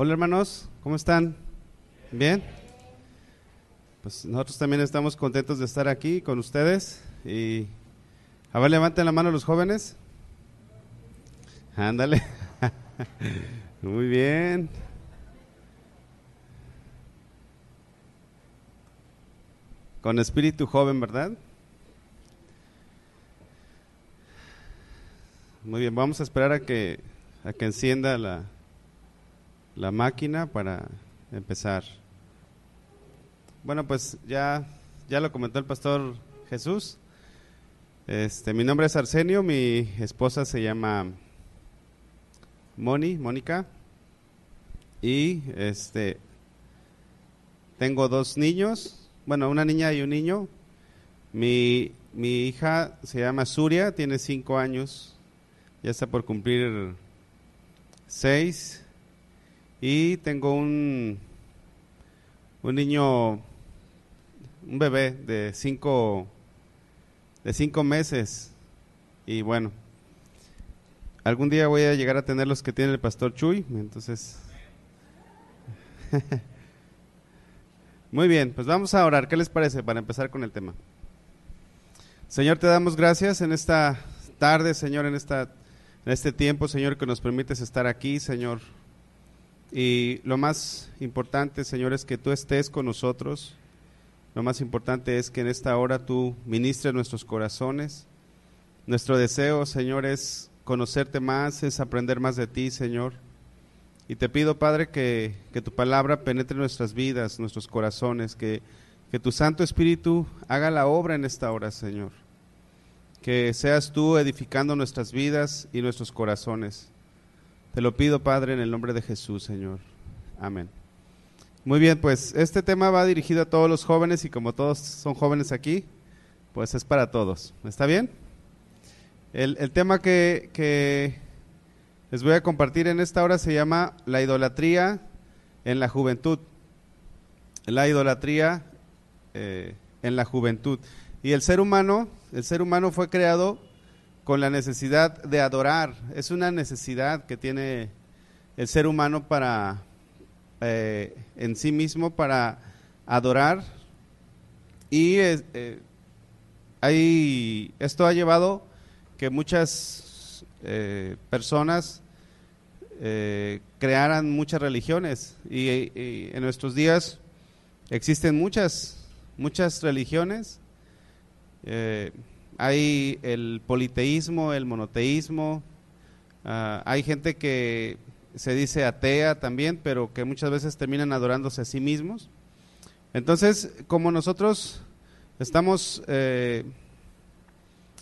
Hola hermanos, ¿cómo están? ¿Bien? Pues nosotros también estamos contentos de estar aquí con ustedes y a ver, levanten la mano los jóvenes. Ándale. Muy bien. Con espíritu joven, ¿verdad? Muy bien, vamos a esperar a que a que encienda la la máquina para empezar. Bueno, pues ya, ya lo comentó el pastor Jesús. Este, mi nombre es Arsenio, mi esposa se llama Moni, Mónica, y este tengo dos niños, bueno, una niña y un niño. Mi, mi hija se llama Suria, tiene cinco años, ya está por cumplir seis y tengo un, un niño, un bebé de cinco, de cinco meses. Y bueno, algún día voy a llegar a tener los que tiene el pastor Chuy. Entonces, muy bien, pues vamos a orar. ¿Qué les parece para empezar con el tema? Señor, te damos gracias en esta tarde, Señor, en, esta, en este tiempo, Señor, que nos permites estar aquí, Señor y lo más importante, Señor, es que tú estés con nosotros. Lo más importante es que en esta hora tú ministres nuestros corazones. Nuestro deseo, Señor, es conocerte más, es aprender más de ti, Señor. Y te pido, Padre, que, que tu palabra penetre nuestras vidas, nuestros corazones, que, que tu Santo Espíritu haga la obra en esta hora, Señor. Que seas tú edificando nuestras vidas y nuestros corazones. Te lo pido, Padre, en el nombre de Jesús, Señor. Amén. Muy bien, pues este tema va dirigido a todos los jóvenes y como todos son jóvenes aquí, pues es para todos. ¿Está bien? El, tema que, que, les voy a compartir en esta hora se llama la idolatría en la juventud. La idolatría eh, en la juventud. Y el ser humano, el ser humano fue creado con la necesidad de adorar. Es una necesidad que tiene el ser humano para, eh, en sí mismo, para adorar. Y eh, hay, esto ha llevado que muchas eh, personas crearan muchas religiones. Y, y, en nuestros días existen muchas, muchas religiones hay el politeísmo, el monoteísmo, ah, hay gente que se dice atea también, pero que muchas veces terminan adorándose a sí mismos. Entonces, como nosotros estamos eh,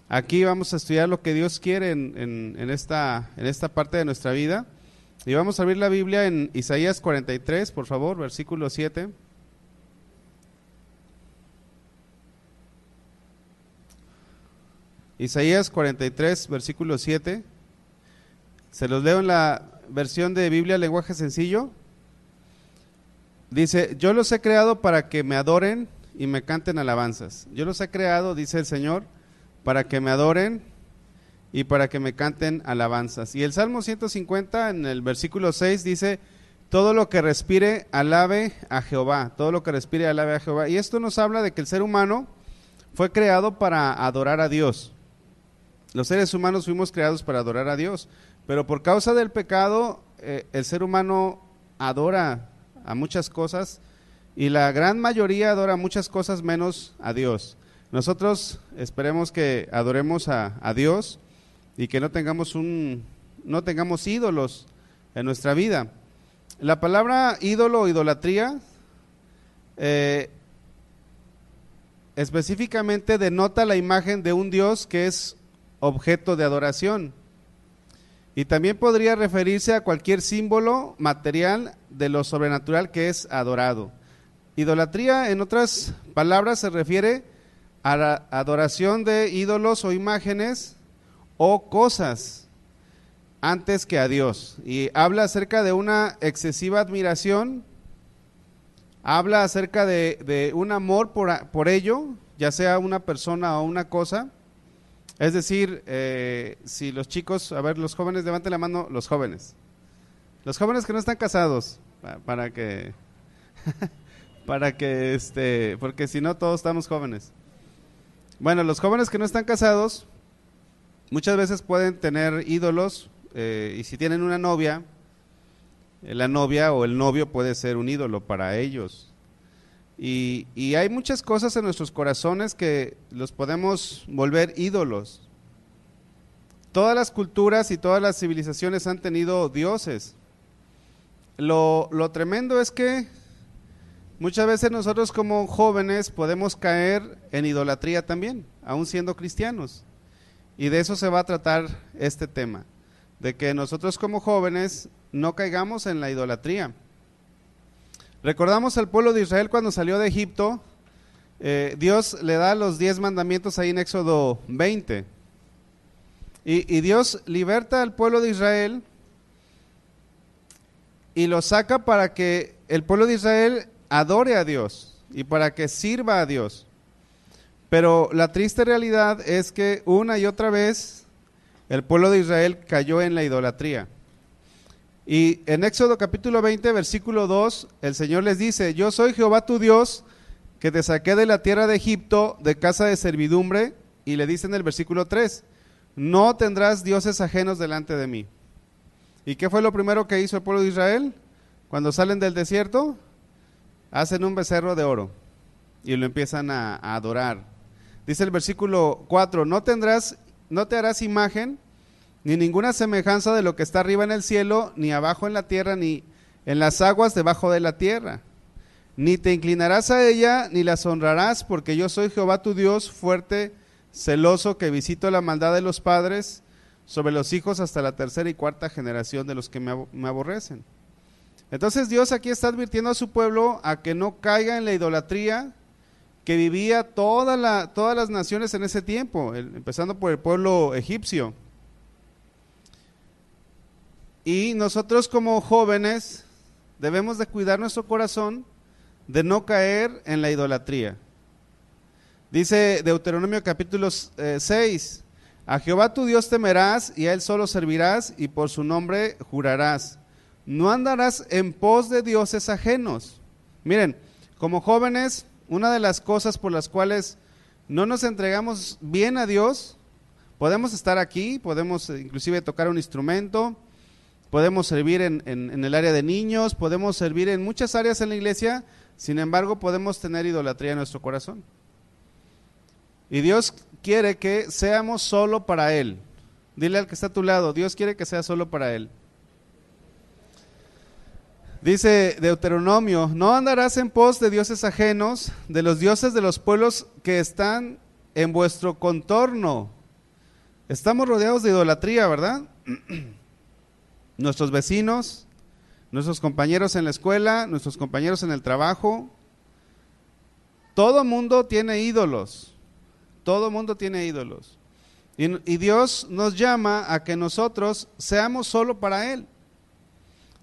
aquí, vamos a estudiar lo que Dios quiere en, esta, en esta parte de nuestra vida. Y vamos a abrir la Biblia en Isaías 43, por favor, versículo 7. Isaías 43, versículo 7. Se los leo en la versión de Biblia, lenguaje sencillo. Dice, yo los he creado para que me adoren y me canten alabanzas. Yo los he creado, dice el Señor, para que me adoren y para que me canten alabanzas. Y el Salmo 150 en el versículo 6 dice, todo lo que respire alabe a Jehová, todo lo que respire alabe a Jehová. Y esto nos habla de que el ser humano fue creado para adorar a Dios. Los seres humanos fuimos creados para adorar a Dios, pero por causa del pecado eh, el ser humano adora a muchas cosas y la gran mayoría adora muchas cosas menos a Dios. Nosotros esperemos que adoremos a, Dios y que no tengamos un no tengamos ídolos en nuestra vida. La palabra ídolo o idolatría eh, específicamente denota la imagen de un Dios que es objeto de adoración. Y también podría referirse a cualquier símbolo material de lo sobrenatural que es adorado. Idolatría, en otras palabras, se refiere a la adoración de ídolos o imágenes o cosas antes que a Dios. Y habla acerca de una excesiva admiración, habla acerca de, un amor por, por ello, ya sea una persona o una cosa, es decir, eh, si los chicos, a ver, los jóvenes, levanten la mano, los jóvenes. Los jóvenes que no están casados. para que para que este, porque si no todos estamos jóvenes. Bueno, los jóvenes que no están casados muchas veces pueden tener ídolos eh, y si tienen una novia, eh, la novia o el novio puede ser un ídolo para ellos. Y, hay muchas cosas en nuestros corazones que los podemos volver ídolos. Todas las culturas y todas las civilizaciones han tenido dioses. Lo, lo tremendo es que muchas veces nosotros como jóvenes podemos caer en idolatría también, aún siendo cristianos. Y de eso se va a tratar este tema, de que nosotros como jóvenes no caigamos en la idolatría. Recordamos al pueblo de Israel cuando salió de Egipto, eh, Dios le da los diez mandamientos ahí en Éxodo 20. Y, y Dios liberta al pueblo de Israel y lo saca para que el pueblo de Israel adore a Dios y para que sirva a Dios. Pero la triste realidad es que una y otra vez el pueblo de Israel cayó en la idolatría. Y en Éxodo capítulo 20, versículo 2, el Señor les dice, yo soy Jehová tu Dios, que te saqué de la tierra de Egipto, de casa de servidumbre, y le dice en el versículo 3, no tendrás dioses ajenos delante de mí. ¿Y qué fue lo primero que hizo el pueblo de Israel? Cuando salen del desierto, hacen un becerro de oro y lo empiezan a, a adorar. Dice el versículo 4, no tendrás, no te harás imagen ni ninguna semejanza de lo que está arriba en el cielo, ni abajo en la tierra, ni en las aguas debajo de la tierra. Ni te inclinarás a ella, ni las honrarás, porque yo soy Jehová tu Dios, fuerte, celoso, que visito la maldad de los padres sobre los hijos hasta la tercera y cuarta generación de los que me, aborrecen. Entonces Dios aquí está advirtiendo a su pueblo a que no caiga en la idolatría que vivía todas las naciones en ese tiempo, empezando por el pueblo egipcio. Y nosotros como jóvenes debemos de cuidar nuestro corazón de no caer en la idolatría. Dice Deuteronomio capítulo 6, eh, a Jehová tu Dios temerás y a él solo servirás y por su nombre jurarás. No andarás en pos de dioses ajenos. Miren, como jóvenes, una de las cosas por las cuales no nos entregamos bien a Dios, podemos estar aquí, podemos inclusive tocar un instrumento, podemos servir en, el área de niños, podemos servir en muchas áreas en la iglesia, sin embargo podemos tener idolatría en nuestro corazón. Y Dios quiere que seamos solo para Él. Dile al que está a tu lado, Dios quiere que sea solo para Él. Dice Deuteronomio, no andarás en pos de dioses ajenos, de los dioses de los pueblos que están en vuestro contorno. Estamos rodeados de idolatría, ¿verdad? nuestros vecinos, nuestros compañeros en la escuela, nuestros compañeros en el trabajo. Todo mundo tiene ídolos. Todo mundo tiene ídolos. Y, Dios nos llama a que nosotros seamos solo para Él.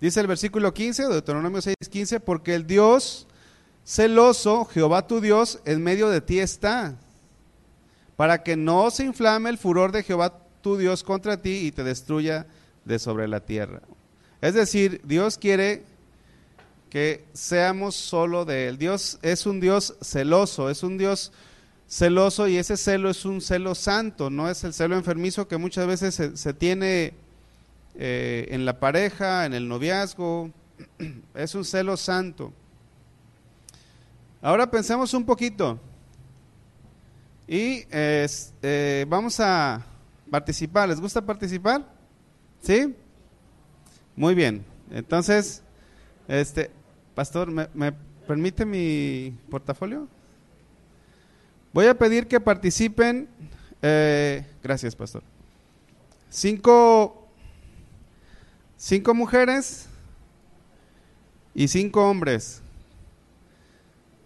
Dice el versículo 15, Deuteronomio 6, 15, porque el Dios celoso, Jehová tu Dios, en medio de ti está, para que no se inflame el furor de Jehová tu Dios contra ti y te destruya de sobre la tierra. Es decir, Dios quiere que seamos solo de Él. Dios es un Dios celoso, es un Dios celoso y ese celo es un celo santo, no es el celo enfermizo que muchas veces se, tiene eh, en la pareja, en el noviazgo, es un celo santo. Ahora pensemos un poquito y eh, vamos a participar. ¿Les gusta participar? ¿Sí? Muy bien. Entonces, este, pastor, ¿me, permite mi portafolio? Voy a pedir que participen, eh, gracias, pastor. Cinco, cinco mujeres y cinco hombres,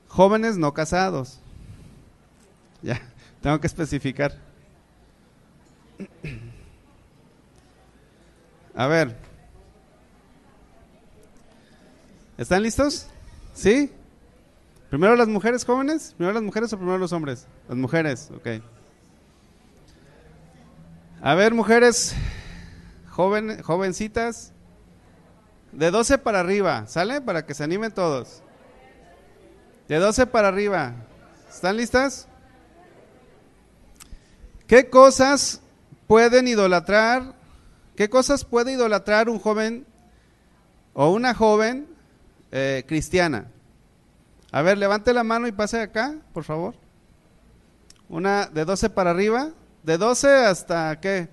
jóvenes no casados. Ya, tengo que especificar. A ver. ¿Están listos? ¿Sí? ¿Primero las mujeres jóvenes? ¿Primero las mujeres o primero los hombres? Las mujeres, ok. A ver, mujeres joven, jovencitas. De 12 para arriba, ¿sale? Para que se animen todos. De 12 para arriba. ¿Están listas? ¿Qué cosas pueden idolatrar? ¿Qué cosas puede idolatrar un joven o una joven eh, cristiana? A ver, levante la mano y pase acá, por favor. Una de 12 para arriba. ¿De 12 hasta qué?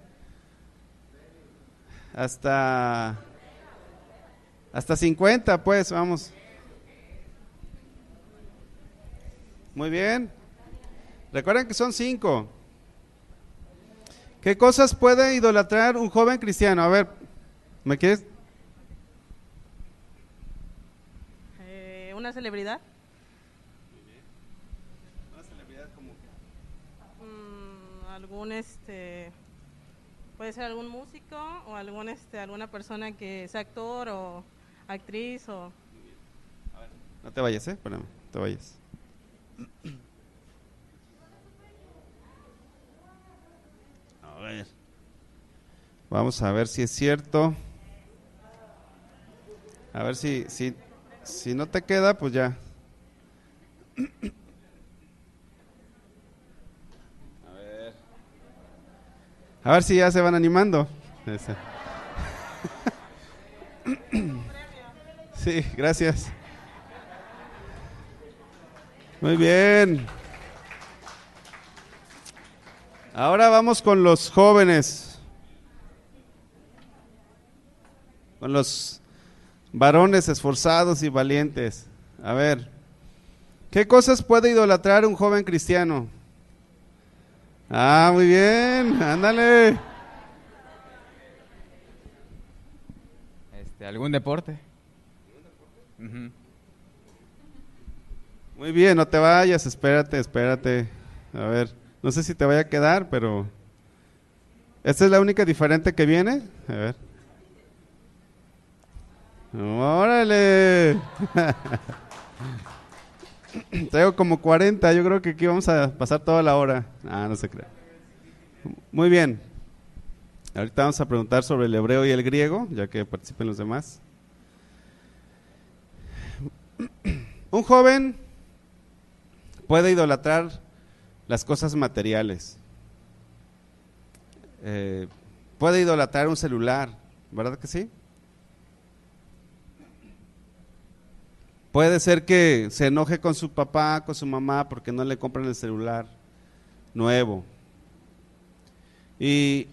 Hasta... Hasta 50, pues, vamos. Muy bien. Recuerden que son cinco. ¿Qué cosas puede idolatrar un joven cristiano? A ver, ¿me quieres? Eh, ¿Una celebridad? Una celebridad como algún este puede ser algún músico o algún este alguna persona que sea actor o actriz o No te vayas, ¿eh? Espérame, no te vayas. Vamos a ver si es cierto. A ver si, si, si no te queda, pues ya. A ver. A ver si ya se van animando. Sí, gracias. Muy bien. Ahora vamos con los jóvenes. Con los varones esforzados y valientes. A ver, ¿qué cosas puede idolatrar un joven cristiano? Ah, muy bien, ándale. Este, ¿Algún deporte? Muy bien, no te vayas, espérate, espérate. A ver, no sé si te vaya a quedar, pero... ¿Esta es la única diferente que viene? A ver. ¡Órale! Tengo como 40, yo creo que aquí vamos a pasar toda la hora. Ah, no se crea. Muy bien. Ahorita vamos a preguntar sobre el hebreo y el griego, ya que participen los demás. Un joven puede idolatrar las cosas materiales. Eh, puede idolatrar un celular, ¿verdad que sí? Puede ser que se enoje con su papá, con su mamá, porque no le compran el celular nuevo. Y,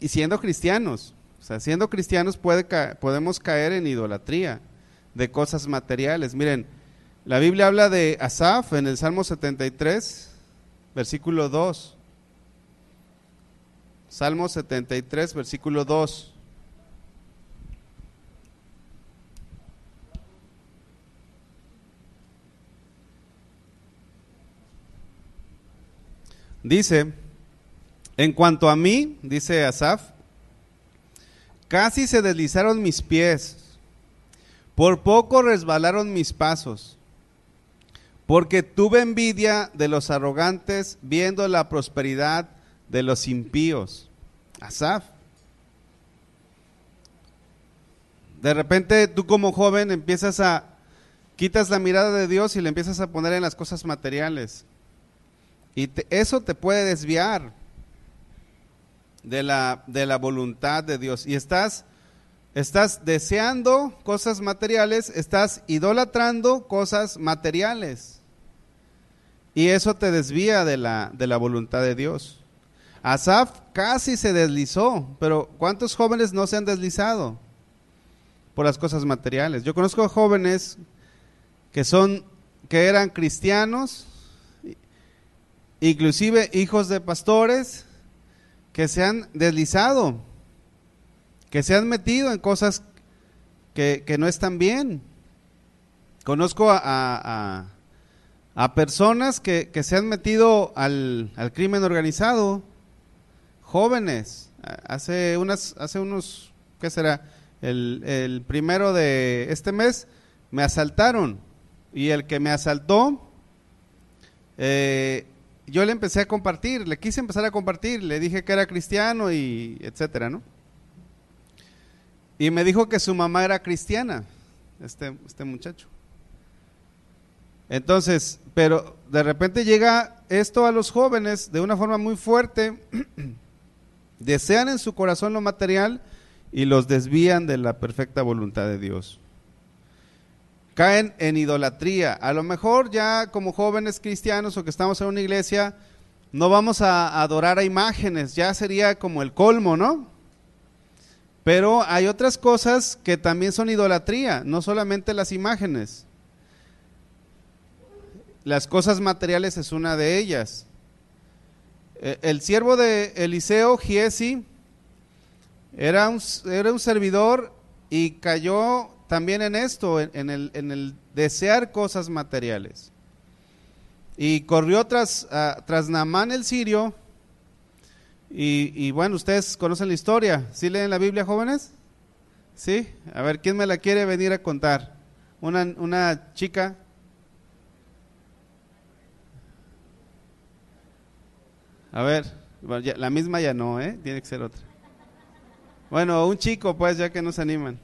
y siendo cristianos, o sea, siendo cristianos puede podemos caer en idolatría de cosas materiales. Miren, la Biblia habla de Asaf en el Salmo 73, versículo 2. Salmo 73, versículo 2. Dice, en cuanto a mí, dice Asaf, casi se deslizaron mis pies, por poco resbalaron mis pasos, porque tuve envidia de los arrogantes viendo la prosperidad de los impíos. Asaf. De repente tú como joven empiezas a, quitas la mirada de Dios y le empiezas a poner en las cosas materiales. Y eso te puede desviar de la, de la voluntad de Dios. Y estás, estás deseando cosas materiales, estás idolatrando cosas materiales. Y eso te desvía de la, de la voluntad de Dios. Asaf casi se deslizó, pero ¿cuántos jóvenes no se han deslizado por las cosas materiales? Yo conozco jóvenes que son, que eran cristianos, inclusive hijos de pastores, que se han deslizado, que se han metido en cosas que, que no están bien. Conozco a, a- a- personas que, que se han metido al, al crimen organizado, jóvenes, hace, unas, hace unos, ¿qué será? El, el primero de este mes me asaltaron y el que me asaltó, eh, yo le empecé a compartir, le quise empezar a compartir, le dije que era cristiano y etcétera, ¿no? Y me dijo que su mamá era cristiana, este, este muchacho. Entonces, pero de repente llega esto a los jóvenes de una forma muy fuerte, desean en su corazón lo material y los desvían de la perfecta voluntad de Dios. Caen en idolatría. A lo mejor ya como jóvenes cristianos o que estamos en una iglesia, no vamos a adorar a imágenes, ya sería como el colmo, ¿no? Pero hay otras cosas que también son idolatría, no solamente las imágenes. Las cosas materiales es una de ellas. E, el siervo de Eliseo, Giesi, era un, era un servidor y cayó también en esto, en, el, en el, desear cosas materiales. Y corrió tras, tras Naamán el sirio. Y, bueno, ustedes conocen la historia. ¿Sí leen la Biblia, jóvenes? ¿Sí? A ver, ¿quién me la quiere venir a contar? Una, una chica A ver, la misma ya no, ¿eh? Tiene que ser otra. Bueno, un chico, pues, ya que nos animan.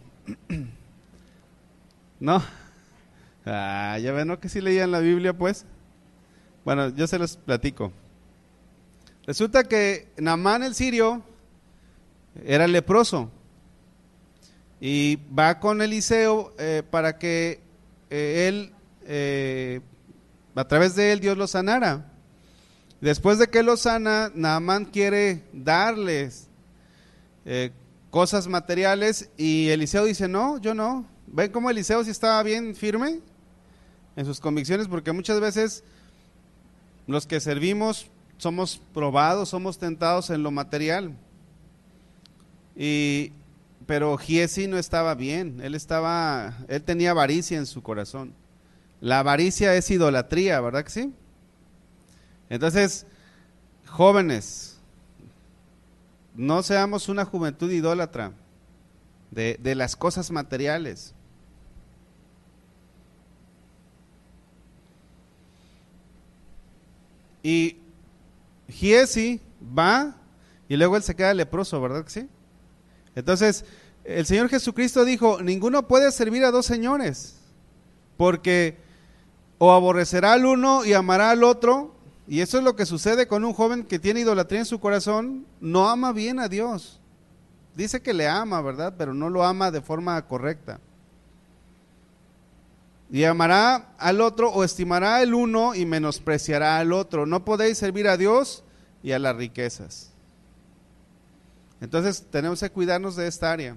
¿No? Ah, ya ven, ¿no? Que sí leían la Biblia, pues. Bueno, yo se los platico. Resulta que Namán el sirio era leproso y va con Eliseo eh, para que eh, él, eh, a través de él, Dios lo sanara. Después de que lo sana, Naamán quiere darles cosas materiales y Eliseo dice, no, yo no. ¿Ven cómo Eliseo sí estaba bien firme en sus convicciones? Porque muchas veces los que servimos somos probados, somos tentados en lo material. Y, pero Giesi no estaba bien, él estaba, él tenía avaricia en su corazón. La avaricia es idolatría, ¿verdad que sí? Entonces, jóvenes, no seamos una juventud idólatra de, las cosas materiales. Y Giesi va y luego él se queda leproso, ¿verdad que sí? Entonces, el Señor Jesucristo dijo, ninguno puede servir a dos señores, porque o aborrecerá al uno y amará al otro, y eso es lo que sucede con un joven que tiene idolatría en su corazón, no ama bien a Dios. Dice que le ama, ¿verdad? Pero no lo ama de forma correcta. Y amará al otro o estimará el uno y menospreciará al otro. No podéis servir a Dios y a las riquezas. Entonces tenemos que cuidarnos de esta área.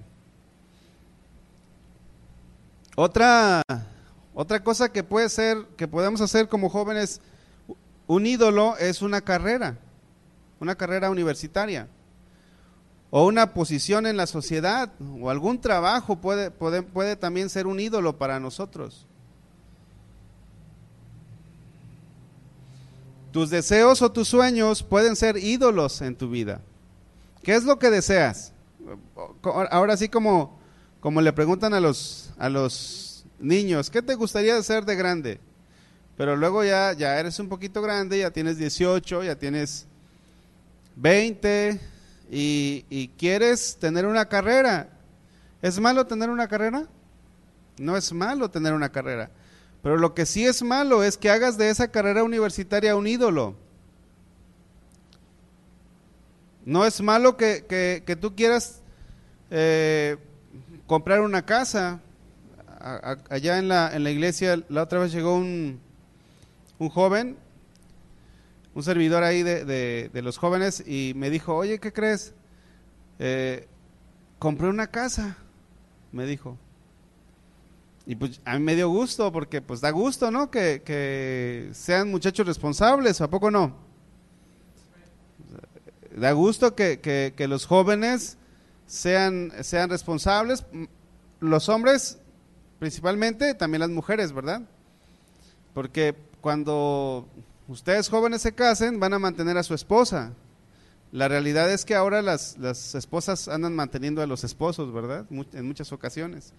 Otra, otra cosa que puede ser, que podemos hacer como jóvenes, un ídolo es una carrera, una carrera universitaria, o una posición en la sociedad, o algún trabajo puede, puede, puede también ser un ídolo para nosotros. Tus deseos o tus sueños pueden ser ídolos en tu vida. ¿Qué es lo que deseas? Ahora sí como, como le preguntan a los, a los niños, ¿qué te gustaría ser de grande? Pero luego ya, ya eres un poquito grande, ya tienes 18, ya tienes 20 y, y quieres tener una carrera. ¿Es malo tener una carrera? No es malo tener una carrera. Pero lo que sí es malo es que hagas de esa carrera universitaria un ídolo. No es malo que, que, tú quieras eh, comprar una casa. allá en la, en la iglesia, la otra vez llegó un, un joven, un servidor ahí de, los jóvenes, y me dijo, oye, ¿qué crees? Eh, compré una casa, me dijo. Y pues a mí me dio gusto, porque pues da gusto, ¿no? Que, sean muchachos responsables, ¿a poco no? Da gusto que, que, los jóvenes sean, sean responsables, los hombres principalmente, también las mujeres, ¿verdad? Porque cuando ustedes jóvenes se casen, van a mantener a su esposa. La realidad es que ahora las, las esposas andan manteniendo a los esposos, ¿verdad? En muchas ocasiones.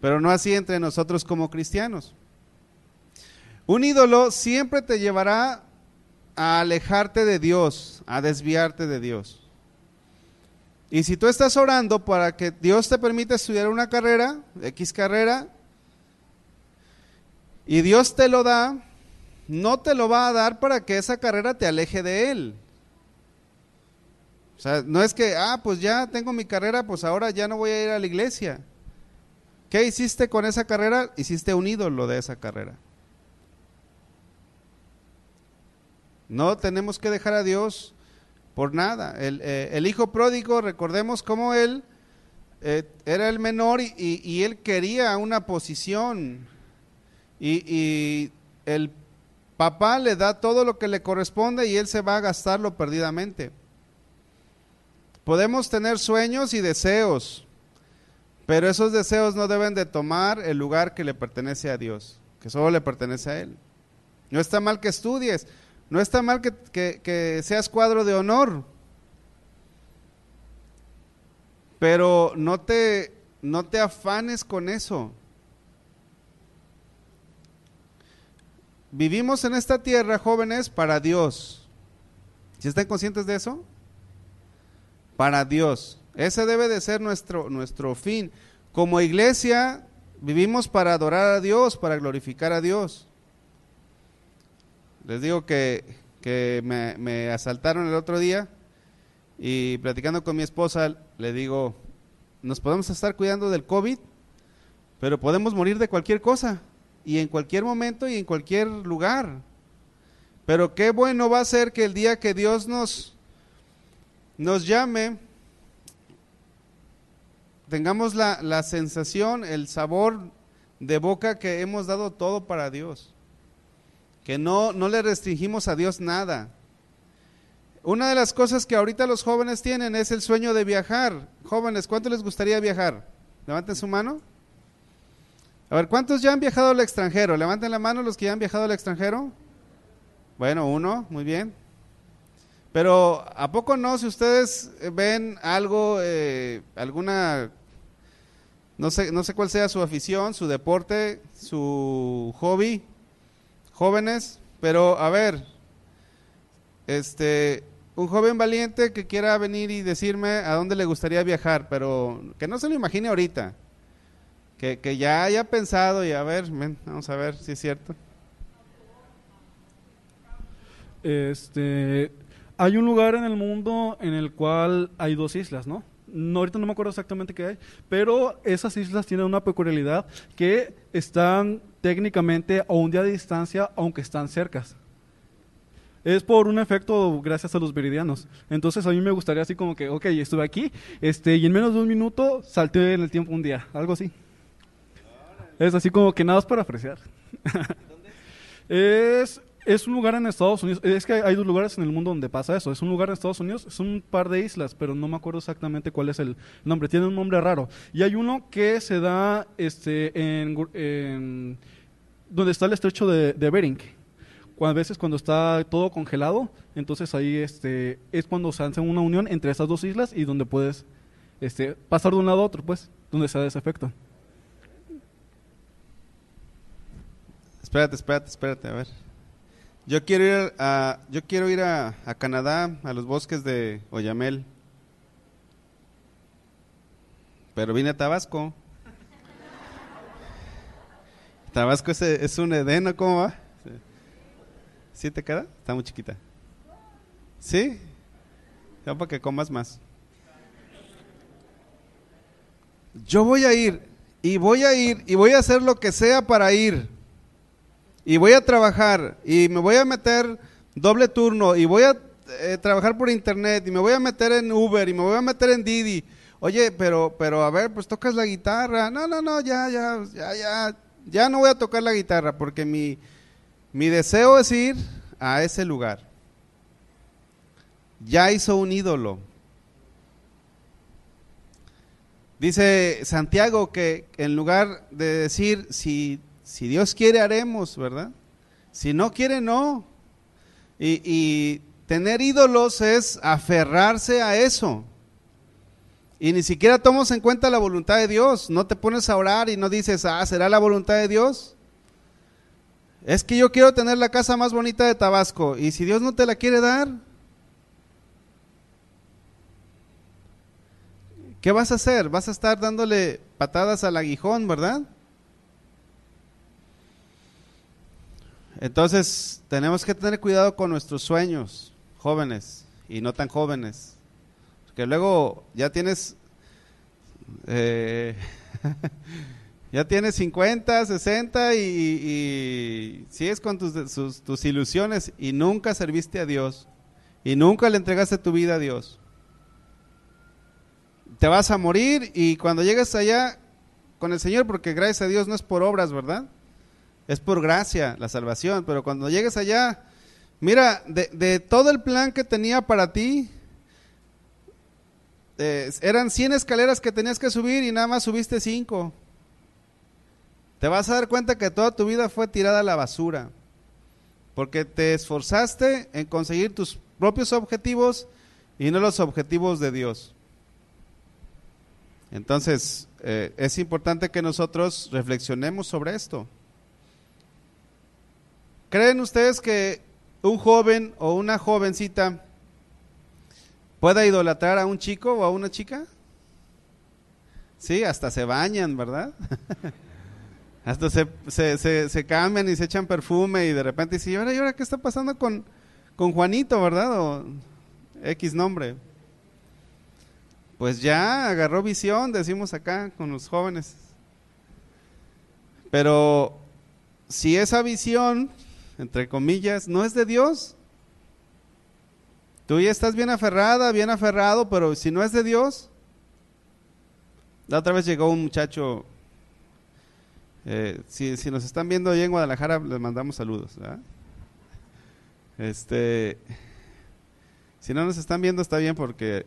Pero no así entre nosotros como cristianos. Un ídolo siempre te llevará a alejarte de Dios, a desviarte de Dios. Y si tú estás orando para que Dios te permita estudiar una carrera, X carrera, y Dios te lo da, no te lo va a dar para que esa carrera te aleje de Él. O sea, no es que, ah, pues ya tengo mi carrera, pues ahora ya no voy a ir a la iglesia. ¿Qué hiciste con esa carrera? Hiciste un ídolo de esa carrera. No tenemos que dejar a Dios por nada. El, eh, hijo pródigo, recordemos cómo él eh, era el menor y, él quería una posición. Y, y, el papá le da todo lo que le corresponde y él se va a gastarlo perdidamente. Podemos tener sueños y deseos, pero esos deseos no deben de tomar el lugar que le pertenece a Dios, que solo le pertenece a Él. No está mal que estudies, no está mal que, seas cuadro de honor, pero no te, no te afanes con eso. Vivimos en esta tierra, jóvenes, para Dios. ¿Si están conscientes de eso? Para Dios. Ese debe de ser nuestro, nuestro fin. Como iglesia, vivimos para adorar a Dios, para glorificar a Dios. Les digo que, me, asaltaron el otro día y platicando con mi esposa le digo, nos podemos estar cuidando del COVID, pero podemos morir de cualquier cosa y en cualquier momento y en cualquier lugar. Pero qué bueno va a ser que el día que Dios nos, nos llame, tengamos la, la sensación, el sabor de boca que hemos dado todo para Dios que no, no le restringimos a Dios nada. Una de las cosas que ahorita los jóvenes tienen es el sueño de viajar. Jóvenes, ¿cuánto les gustaría viajar? Levanten su mano. A ver, ¿cuántos ya han viajado al extranjero? Levanten la mano los que ya han viajado al extranjero. Bueno, uno, muy bien. Pero ¿a poco no? Si ustedes ven algo, eh, alguna, no sé, no sé cuál sea su afición, su deporte, su hobby, jóvenes, pero a ver, este, un joven valiente que quiera venir y decirme a dónde le gustaría viajar, pero que no se lo imagine ahorita, que, que ya haya pensado y a ver, vamos a ver si es cierto. Este, hay un lugar en el mundo en el cual hay dos islas, ¿no? no, ahorita no me acuerdo exactamente qué hay, pero esas islas tienen una peculiaridad que están técnicamente a un día de distancia, aunque están cercas. Es por un efecto gracias a los meridianos. Entonces a mí me gustaría así como que, ok, estuve aquí, este, y en menos de un minuto salté en el tiempo un día, algo así. Es así como que nada es para apreciar. es es un lugar en Estados Unidos. Es que hay dos lugares en el mundo donde pasa eso. Es un lugar en Estados Unidos, es un par de islas, pero no me acuerdo exactamente cuál es el nombre. Tiene un nombre raro. Y hay uno que se da este, en, donde está el estrecho de, Bering. a veces cuando está todo congelado, entonces ahí este, es cuando se hace una unión entre esas dos islas y donde puedes este, pasar de un lado a otro, pues, donde se da ese efecto. Espérate, espérate, espérate, a ver. Yo quiero ir a, yo quiero ir a, Canadá, a los bosques de Oyamel. Pero vine a Tabasco. Tabasco es, es un edeno, ¿cómo va? ¿Sí te queda? Está muy chiquita. ¿Sí? Ya para que comas más. Yo voy a ir, y voy a ir, y voy a hacer lo que sea para ir y voy a trabajar y me voy a meter doble turno y voy a eh, trabajar por internet y me voy a meter en Uber y me voy a meter en Didi. Oye, pero, pero a ver, pues tocas la guitarra. No, no, no, ya, ya, ya, ya, ya no voy a tocar la guitarra porque mi, mi deseo es ir a ese lugar. Ya hizo un ídolo. Dice Santiago que en lugar de decir si si Dios quiere, haremos, ¿verdad? Si no quiere, no. Y, tener ídolos es aferrarse a eso. Y ni siquiera tomas en cuenta la voluntad de Dios. No te pones a orar y no dices, ah, ¿será la voluntad de Dios? Es que yo quiero tener la casa más bonita de Tabasco. Y si Dios no te la quiere dar, ¿qué vas a hacer? Vas a estar dándole patadas al aguijón, ¿verdad? Entonces, tenemos que tener cuidado con nuestros sueños, jóvenes y no tan jóvenes. Porque luego ya tienes, eh, ya tienes 50, 60 y, y sigues con tus, tus ilusiones y nunca serviste a Dios y nunca le entregaste tu vida a Dios. Te vas a morir y cuando llegues allá con el Señor, porque gracias a Dios no es por obras, ¿verdad? Es por gracia la salvación, pero cuando llegues allá, mira, de, todo el plan que tenía para ti, eh, eran 100 escaleras que tenías que subir y nada más subiste 5. Te vas a dar cuenta que toda tu vida fue tirada a la basura, porque te esforzaste en conseguir tus propios objetivos y no los objetivos de Dios. Entonces, eh, es importante que nosotros reflexionemos sobre esto. ¿Creen ustedes que un joven o una jovencita pueda idolatrar a un chico o a una chica? Sí, hasta se bañan, ¿verdad? hasta se, se, se, cambian y se echan perfume y de repente dicen, ¿y ahora, ¿y ahora qué está pasando con, con Juanito, verdad? O X nombre. Pues ya agarró visión, decimos acá con los jóvenes. Pero si esa visión entre comillas, no es de Dios. Tú ya estás bien aferrada, bien aferrado, pero si no es de Dios. La otra vez llegó un muchacho, eh, si, nos están viendo ahí en Guadalajara, les mandamos saludos. Este, si no nos están viendo está bien porque,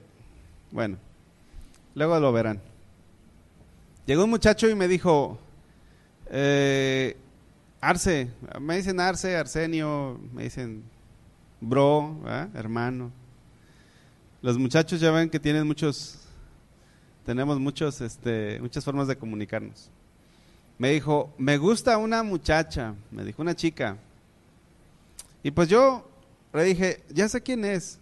bueno, luego lo verán. Llegó un muchacho y me dijo, eh, Arce, me dicen Arce, Arsenio, me dicen bro, hermano. Los muchachos ya ven que tienen muchos, tenemos muchos, este, muchas formas de comunicarnos. Me dijo, me gusta una muchacha, me dijo una chica. Y pues yo le dije, ya sé quién es.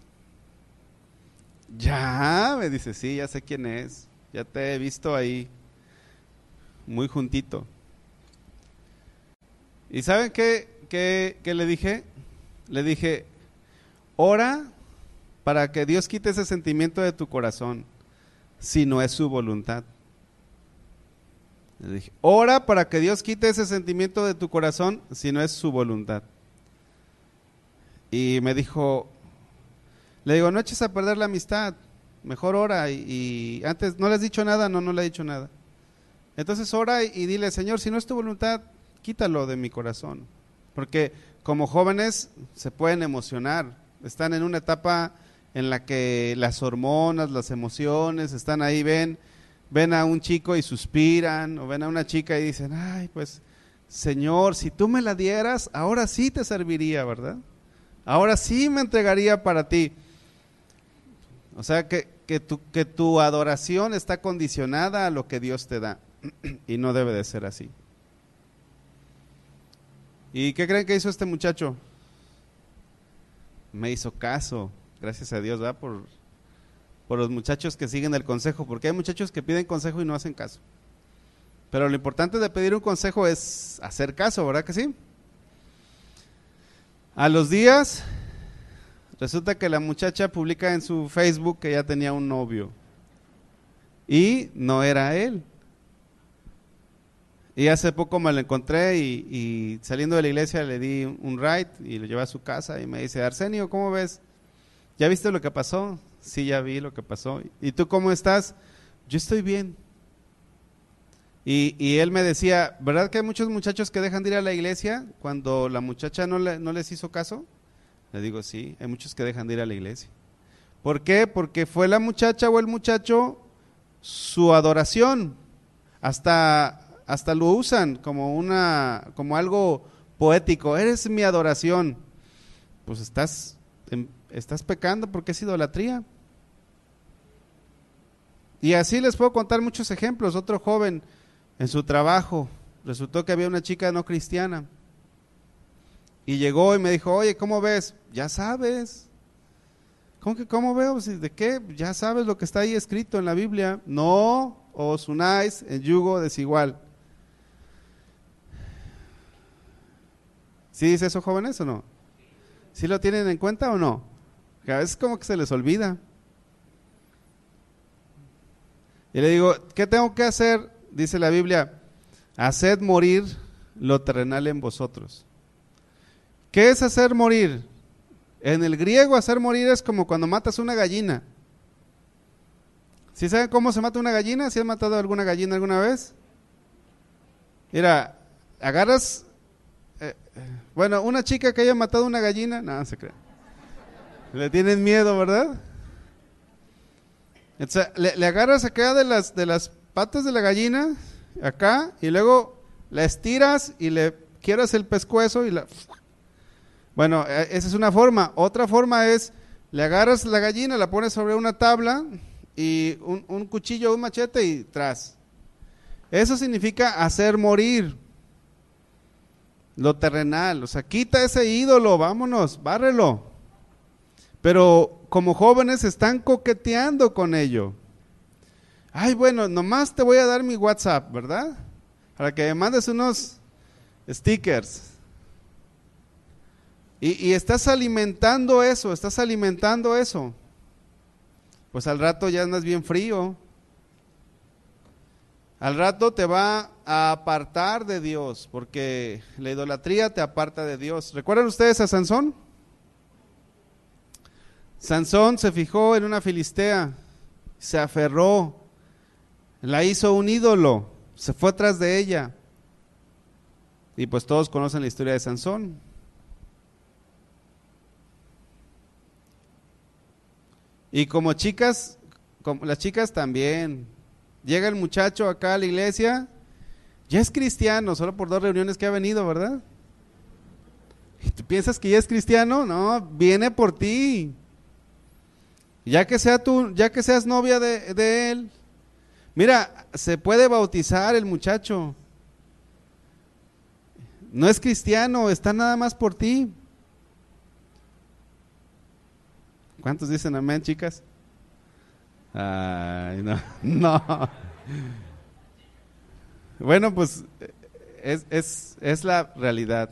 Ya, me dice, sí, ya sé quién es. Ya te he visto ahí, muy juntito. ¿Y saben qué, qué, le dije? Le dije, ora para que Dios quite ese sentimiento de tu corazón, si no es su voluntad. Le dije, ora para que Dios quite ese sentimiento de tu corazón, si no es su voluntad. Y me dijo, le digo, no eches a perder la amistad, mejor ora. Y, antes, ¿no le has dicho nada? No, no le he dicho nada. Entonces ora y dile, Señor, si no es tu voluntad, quítalo de mi corazón. Porque como jóvenes se pueden emocionar, están en una etapa en la que las hormonas, las emociones están ahí, ven, ven a un chico y suspiran, o ven a una chica y dicen, ay, pues, Señor, si tú me la dieras, ahora sí te serviría, ¿verdad? Ahora sí me entregaría para ti. O sea, que, que, tu, que tu adoración está condicionada a lo que Dios te da, y no debe de ser así. ¿Y qué creen que hizo este muchacho? Me hizo caso, gracias a Dios, ¿verdad? Por, por los muchachos que siguen el consejo, porque hay muchachos que piden consejo y no hacen caso. Pero lo importante de pedir un consejo es hacer caso, ¿verdad que sí? A los días, resulta que la muchacha publica en su Facebook que ya tenía un novio. Y no era él. Y hace poco me lo encontré y, saliendo de la iglesia le di un ride y lo llevé a su casa y me dice, Arsenio, ¿cómo ves? ¿Ya viste lo que pasó? Sí, ya vi lo que pasó. ¿Y tú cómo estás? Yo estoy bien. Y, él me decía, ¿verdad que hay muchos muchachos que dejan de ir a la iglesia cuando la muchacha no, no les hizo caso? Le digo, sí, hay muchos que dejan de ir a la iglesia. ¿Por qué? Porque fue la muchacha o el muchacho su adoración. Hasta hasta lo usan como una como algo poético, eres mi adoración. Pues estás estás pecando porque es idolatría. Y así les puedo contar muchos ejemplos. Otro joven en su trabajo resultó que había una chica no cristiana. Y llegó y me dijo, oye, ¿cómo ves? Ya sabes. ¿Cómo que cómo veo? Si, ¿De qué? Ya sabes lo que está ahí escrito en la Biblia. No os unáis en yugo desigual. ¿Sí dice eso, jóvenes, o no? ¿Sí lo tienen en cuenta o no? Que a veces como que se les olvida. Y le digo, ¿qué tengo que hacer? Dice la Biblia, haced morir lo terrenal en vosotros. ¿Qué es hacer morir? En el griego hacer morir es como cuando matas una gallina. ¿Sí saben cómo se mata una gallina? ¿Sí han matado alguna gallina alguna vez? Mira, agarras, bueno, una chica que haya matado una gallina, no, se cree. Le tienen miedo, ¿verdad? le, le, agarras acá de las, de las patas de la gallina, acá, y luego la estiras y le quieras el pescuezo y la... Bueno, e, esa es una forma. Otra forma es, le agarras la gallina, la pones sobre una tabla y un, un cuchillo, un machete y tras. Eso significa hacer morir lo terrenal. O sea, quita ese ídolo, vámonos, bárrelo. Pero como jóvenes están coqueteando con ello. Ay, bueno, nomás te voy a dar mi WhatsApp, ¿verdad? Para que me mandes unos stickers. Y, y, estás alimentando eso, estás alimentando eso. Pues al rato ya andas bien frío. Al rato te va a apartar de Dios, porque la idolatría te aparta de Dios. ¿Recuerdan ustedes a Sansón? Sansón se fijó en una filistea, se aferró, la hizo un ídolo, se fue atrás de ella. Y pues todos conocen la historia de Sansón. Y como chicas, como las chicas también, llega el muchacho acá a la iglesia, ya es cristiano, solo por dos reuniones que ha venido, ¿verdad? ¿Y tú piensas que ya es cristiano? No, viene por ti. Ya que, sea tú, ya que seas novia de, de él, mira, se puede bautizar el muchacho. No es cristiano, está nada más por ti. ¿Cuántos dicen amén, chicas? Ay, no, no. Bueno, pues es, es, es la realidad.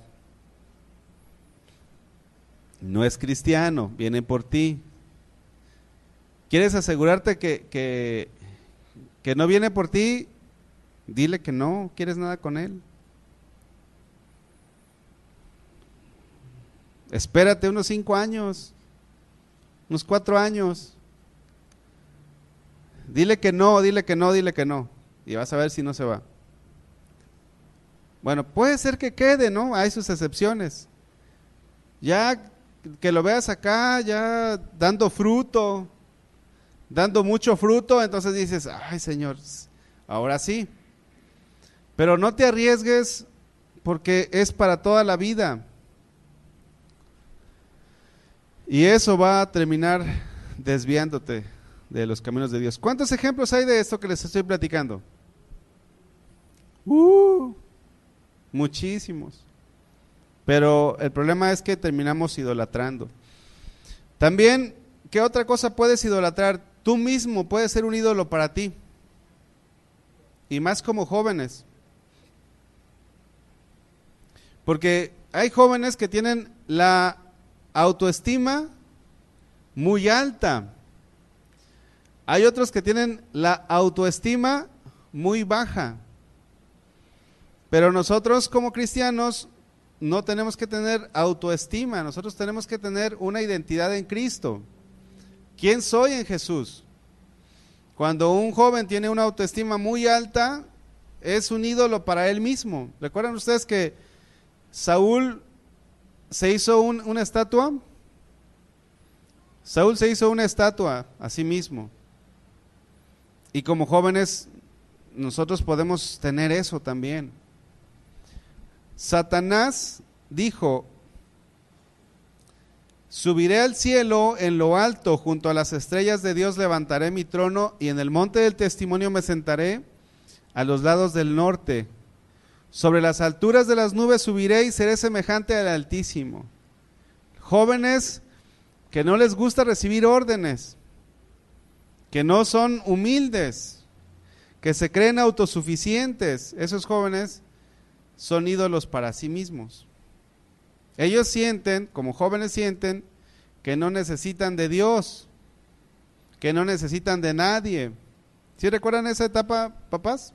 No es cristiano, viene por ti. ¿Quieres asegurarte que, que, que no viene por ti? Dile que no, quieres nada con él. Espérate unos cinco años, unos cuatro años. Dile que no, dile que no, dile que no. Y vas a ver si no se va. Bueno, puede ser que quede, ¿no? Hay sus excepciones. Ya que lo veas acá, ya dando fruto, dando mucho fruto, entonces dices, ay Señor, ahora sí. Pero no te arriesgues porque es para toda la vida. Y eso va a terminar desviándote de los caminos de Dios. ¿Cuántos ejemplos hay de esto que les estoy platicando? Uh, muchísimos. Pero el problema es que terminamos idolatrando. También, ¿qué otra cosa puedes idolatrar? Tú mismo puedes ser un ídolo para ti. Y más como jóvenes. Porque hay jóvenes que tienen la autoestima muy alta. Hay otros que tienen la autoestima muy baja. Pero nosotros como cristianos no tenemos que tener autoestima, nosotros tenemos que tener una identidad en Cristo. ¿Quién soy en Jesús? Cuando un joven tiene una autoestima muy alta, es un ídolo para él mismo. ¿Recuerdan ustedes que Saúl se hizo una estatua? Saúl se hizo una estatua a sí mismo. Y como jóvenes, nosotros podemos tener eso también. Satanás dijo, Subiré al cielo en lo alto, junto a las estrellas de Dios levantaré mi trono y en el monte del testimonio me sentaré a los lados del norte. Sobre las alturas de las nubes subiré y seré semejante al Altísimo. Jóvenes que no les gusta recibir órdenes, que no son humildes, que se creen autosuficientes. Esos jóvenes son ídolos para sí mismos. Ellos sienten, como jóvenes sienten, que no necesitan de Dios, que no necesitan de nadie. ¿Sí recuerdan esa etapa, papás?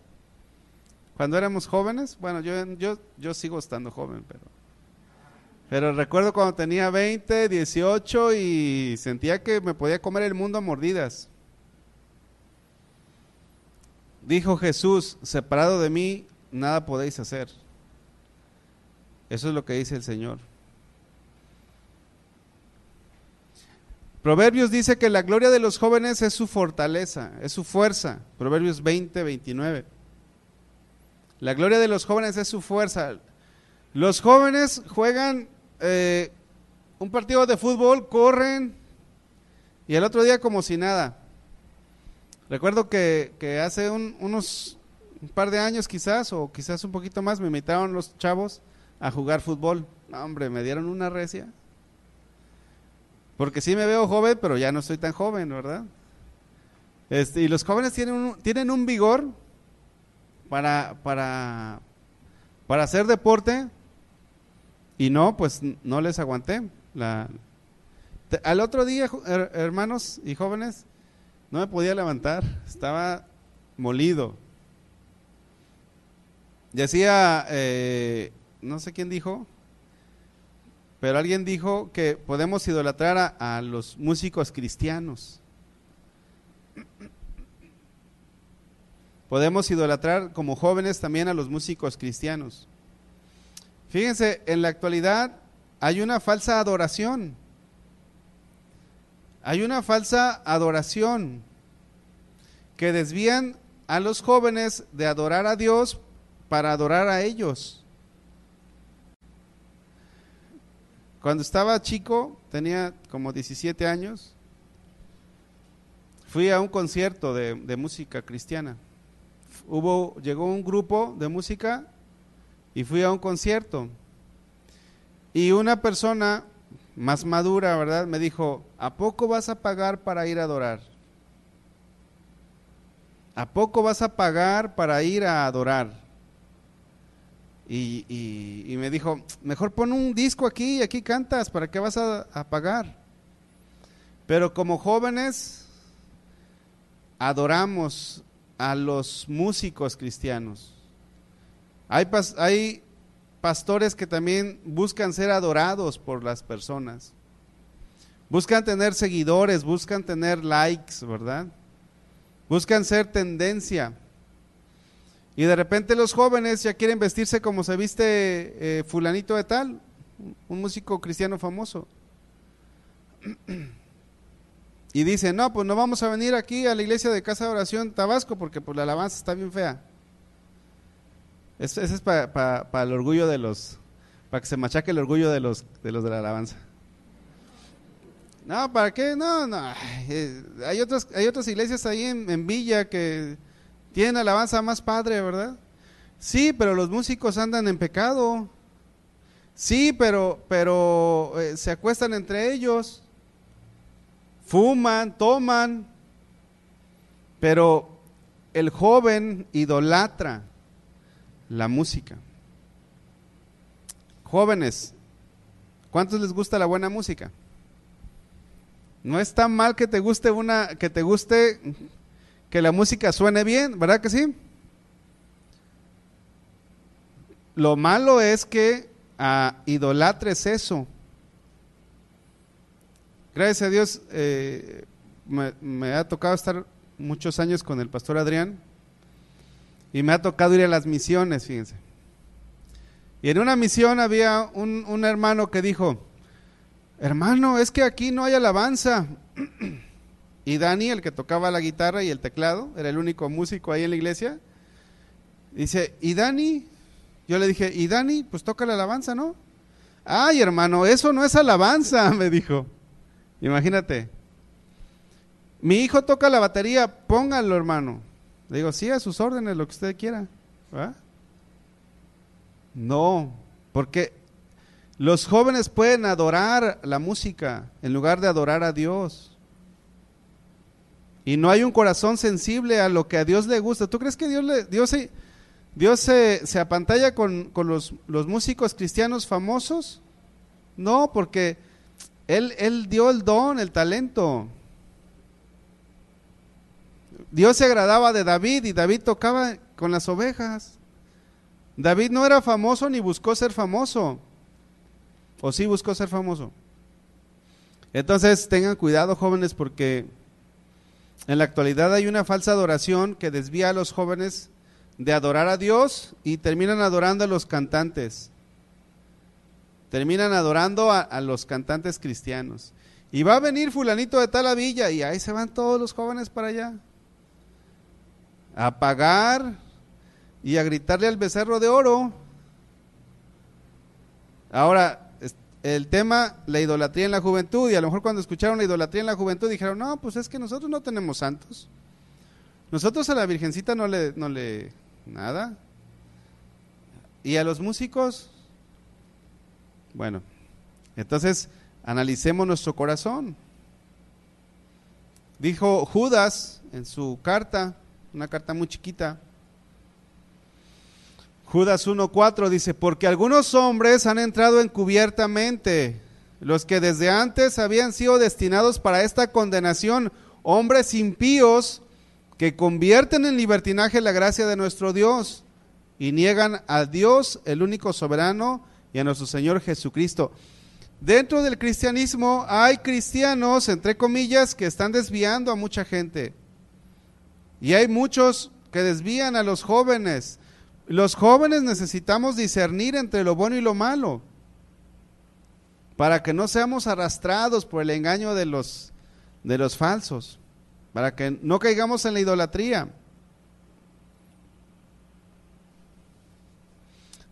Cuando éramos jóvenes, bueno, yo, yo, yo sigo estando joven, pero, pero recuerdo cuando tenía 20, 18 y sentía que me podía comer el mundo a mordidas. Dijo Jesús, separado de mí, nada podéis hacer. Eso es lo que dice el Señor. Proverbios dice que la gloria de los jóvenes es su fortaleza, es su fuerza. Proverbios 20, 29. La gloria de los jóvenes es su fuerza. Los jóvenes juegan eh, un partido de fútbol, corren y el otro día como si nada. Recuerdo que, hace unos un par de años quizás, o quizás un poquito más, me invitaron los chavos a jugar fútbol. hombre, me dieron una recia. Porque sí me veo joven, pero ya no estoy tan joven, ¿verdad? Este, y los jóvenes tienen un, tienen un vigor para, para, para hacer deporte y no, pues no les aguanté. Al otro día, hermanos y jóvenes, no me podía levantar, estaba molido. Decía, eh, no sé quién dijo, pero alguien dijo que podemos idolatrar a, los músicos cristianos. Podemos idolatrar como jóvenes también a los músicos cristianos. Fíjense, en la actualidad hay una falsa adoración. Hay una falsa adoración que desvían a los jóvenes de adorar a Dios para adorar a ellos. Cuando estaba chico, tenía como 17 años, fui a un concierto de, música cristiana. Hubo, llegó un grupo de música y fui a un concierto. Y una persona más madura, ¿verdad? Me dijo, ¿a poco vas a pagar para ir a adorar? ¿A poco vas a pagar para ir a adorar? Y, me dijo, mejor pon un disco aquí y aquí cantas, ¿para qué vas a, pagar? Pero como jóvenes adoramos a los músicos cristianos. Hay, hay pastores que también buscan ser adorados por las personas. Buscan tener seguidores, buscan tener likes, ¿verdad? Buscan ser tendencia. Y de repente los jóvenes ya quieren vestirse como se viste eh, fulanito de tal, un músico cristiano famoso. Y dicen, no, pues no vamos a venir aquí a la iglesia de Casa de Oración Tabasco porque pues la alabanza está bien fea. Eso, es para el orgullo de los, para que se machaque el orgullo de los de, los de la alabanza. No, ¿para qué? No, no. Eh, hay, otras, hay otras iglesias ahí en Villa que tienen alabanza más padre, ¿verdad? Sí, pero los músicos andan en pecado. Sí, pero, pero eh, se acuestan entre ellos. Fuman, toman. Pero el joven idolatra la música. Jóvenes, ¿cuántos les gusta la buena música? No es tan mal que te guste una, que te guste que la música suene bien, ¿verdad que sí? Lo malo es que ah, idolatres eso. Gracias a Dios eh, me, ha tocado estar muchos años con el pastor Adrián y me ha tocado ir a las misiones, fíjense. Y en una misión había un, un hermano que dijo, hermano, es que aquí no hay alabanza. Y Dani, el que tocaba la guitarra y el teclado, era el único músico ahí en la iglesia. Dice, ¿y Dani? Yo le dije, ¿y Dani? Pues toca la alabanza, ¿no? Ay, hermano, eso no es alabanza, me dijo. Imagínate. Mi hijo toca la batería, póngalo, hermano. Le digo, sí, a sus órdenes, lo que usted quiera. No, porque Los jóvenes pueden adorar la música en lugar de adorar a Dios. Y no hay un corazón sensible a lo que a Dios le gusta. ¿Tú crees que Dios, le, Dios, se, Dios se, se apantalla con, con los, los, músicos cristianos famosos? No, porque él, él dio el don, el talento. Dios se agradaba de David y David tocaba con las ovejas. David no era famoso ni buscó ser famoso. ¿O sí buscó ser famoso? Entonces tengan cuidado jóvenes porque en la actualidad hay una falsa adoración que desvía a los jóvenes de adorar a Dios y terminan adorando a los cantantes. Terminan adorando a, los cantantes cristianos. Y va a venir fulanito de tal y ahí se van todos los jóvenes para allá. A pagar y a gritarle al becerro de oro. Ahora, el tema, la idolatría en la juventud, y a lo mejor cuando escucharon la idolatría en la juventud dijeron, no, pues es que nosotros no tenemos santos. Nosotros a la Virgencita no le, no le, nada. Y a los músicos, bueno, entonces analicemos nuestro corazón. Dijo Judas en su carta, una carta muy chiquita, Judas 1.4 dice, porque algunos hombres han entrado encubiertamente, los que desde antes habían sido destinados para esta condenación, hombres impíos que convierten en libertinaje la gracia de nuestro Dios y niegan a Dios, el único soberano, y a nuestro Señor Jesucristo. Dentro del cristianismo hay cristianos, entre comillas, que están desviando a mucha gente. Y hay muchos que desvían a los jóvenes los jóvenes necesitamos discernir entre lo bueno y lo malo para que no seamos arrastrados por el engaño de los, de los falsos, para que no caigamos en la idolatría.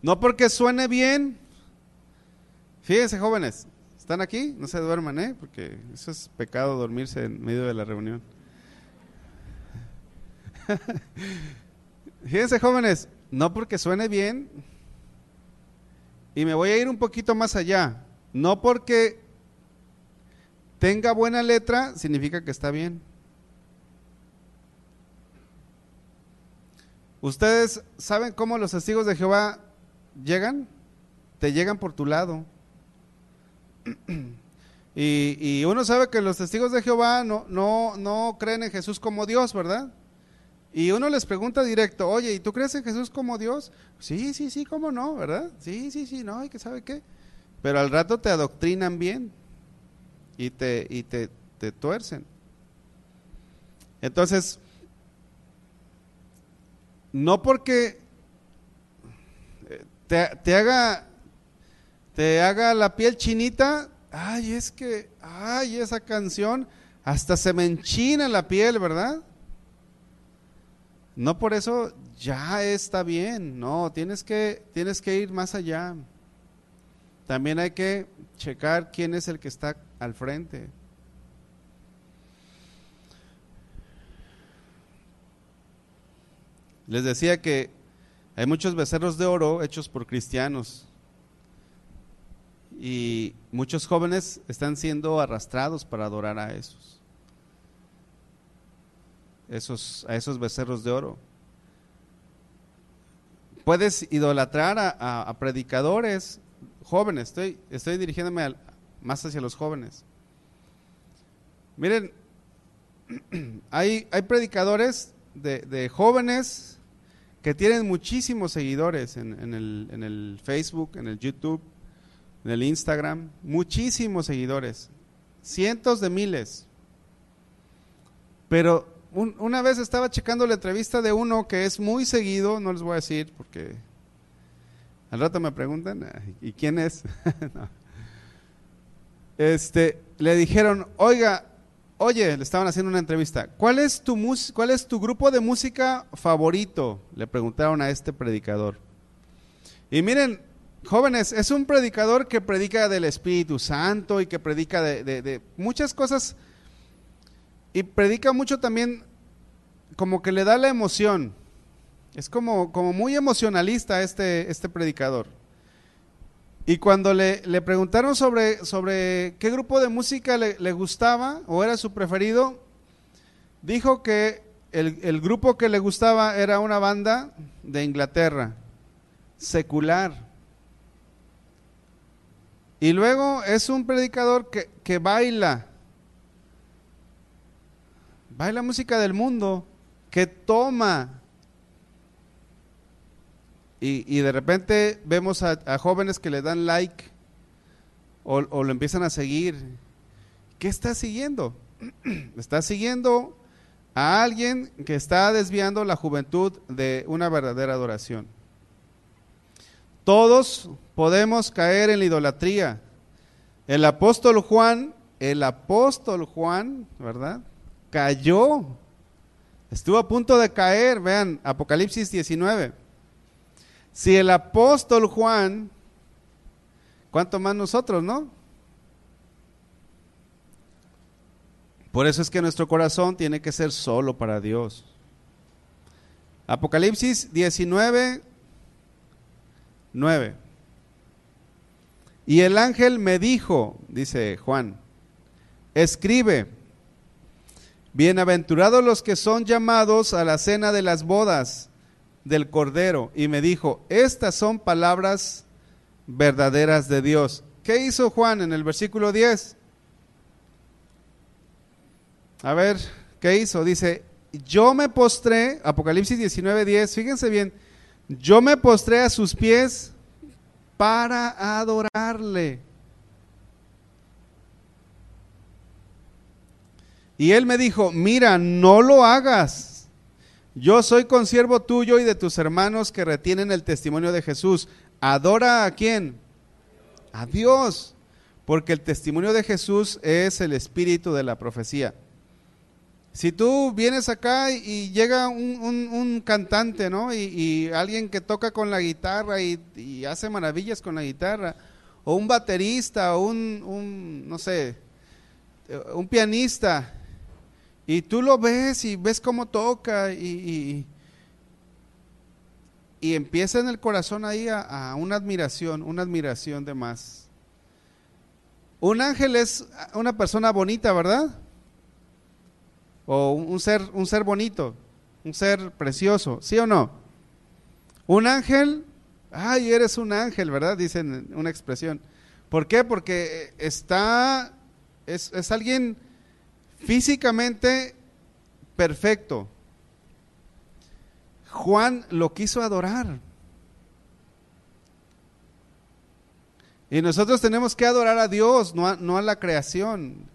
No porque suene bien. Fíjense, jóvenes, ¿están aquí? No se duerman, ¿eh? Porque eso es pecado dormirse en medio de la reunión. Fíjense, jóvenes, no porque suene bien, y me voy a ir un poquito más allá, no porque tenga buena letra, significa que está bien. ¿Ustedes saben cómo los testigos de Jehová llegan? Te llegan por tu lado. Y, uno sabe que los testigos de Jehová no, no, no creen en Jesús como Dios, ¿verdad? Y uno les pregunta directo, oye, ¿y tú crees en Jesús como Dios? Sí, sí, sí, ¿cómo no? ¿Verdad? Sí, sí, sí, no, ¿y que sabe qué? Pero al rato te adoctrinan bien y te, y te, te tuercen. Entonces, no porque te, te, haga te haga la piel chinita, ay, es que, ay, esa canción, hasta se me enchina la piel, ¿verdad? No por eso ya está bien, no, tienes que, tienes que ir más allá. También hay que checar quién es el que está al frente. Les decía que hay muchos becerros de oro hechos por cristianos y muchos jóvenes están siendo arrastrados para adorar a esos esos, a esos becerros de oro. Puedes idolatrar a, predicadores jóvenes, estoy, estoy dirigiéndome más hacia los jóvenes. Miren, hay, hay predicadores de, jóvenes que tienen muchísimos seguidores en, en, el, en el Facebook, en el YouTube, en el Instagram, muchísimos seguidores, cientos de miles. Pero una vez estaba checando la entrevista de uno que es muy seguido, no les voy a decir porque al rato me preguntan, ¿y quién es? Este, le dijeron, oiga, oye, le estaban haciendo una entrevista, ¿cuál es tu, cuál es tu grupo de música favorito? Le preguntaron a este predicador. Y miren, jóvenes, es un predicador que predica del Espíritu Santo y que predica de muchas cosas y predica mucho también como que le da la emoción. Es como, como muy emocionalista este, este predicador. Y cuando le, le preguntaron sobre, sobre qué grupo de música le, le gustaba o era su preferido, dijo que el, el grupo que le gustaba era una banda de Inglaterra, secular. Y luego es un predicador que, que baila, baila música del mundo, que toma. Y, y de repente vemos a, a jóvenes que le dan like o, o lo empiezan a seguir. ¿Qué está siguiendo? Está siguiendo a alguien que está desviando la juventud de una verdadera adoración. Todos podemos caer en la idolatría. El apóstol Juan, el apóstol Juan, ¿verdad? Cayó. Estuvo a punto de caer, vean, Apocalipsis 19. Si el apóstol Juan, ¿cuánto más nosotros, no? Por eso es que nuestro corazón tiene que ser solo para Dios. Apocalipsis 19, 9. Y el ángel me dijo, dice Juan, escribe, bienaventurados los que son llamados a la cena de las bodas del Cordero. Y me dijo, estas son palabras verdaderas de Dios. ¿Qué hizo Juan en el versículo 10? A ver, ¿qué hizo? Dice, yo me postré, Apocalipsis 19, 10, fíjense bien, yo me postré a sus pies para adorarle. Y él me dijo, mira, no lo hagas. Yo soy consiervo tuyo y de tus hermanos que retienen el testimonio de Jesús. ¿Adora a quién? A Dios. Porque el testimonio de Jesús es el espíritu de la profecía. Si tú vienes acá y llega un, un, cantante, ¿no? Y, alguien que toca con la guitarra y, hace maravillas con la guitarra, o un baterista, o un, un, no sé, un pianista, y tú lo ves y ves cómo toca y, y empieza en el corazón ahí a, a una admiración, una admiración de más. Un ángel es una persona bonita, ¿verdad? o un ser, un ser bonito, un ser precioso, ¿sí o no? Un ángel, ay, eres un ángel, ¿verdad? Dicen una expresión. ¿Por qué? Porque está, es, es alguien físicamente perfecto. Juan lo quiso adorar. Y nosotros tenemos que adorar a Dios, no a, la creación.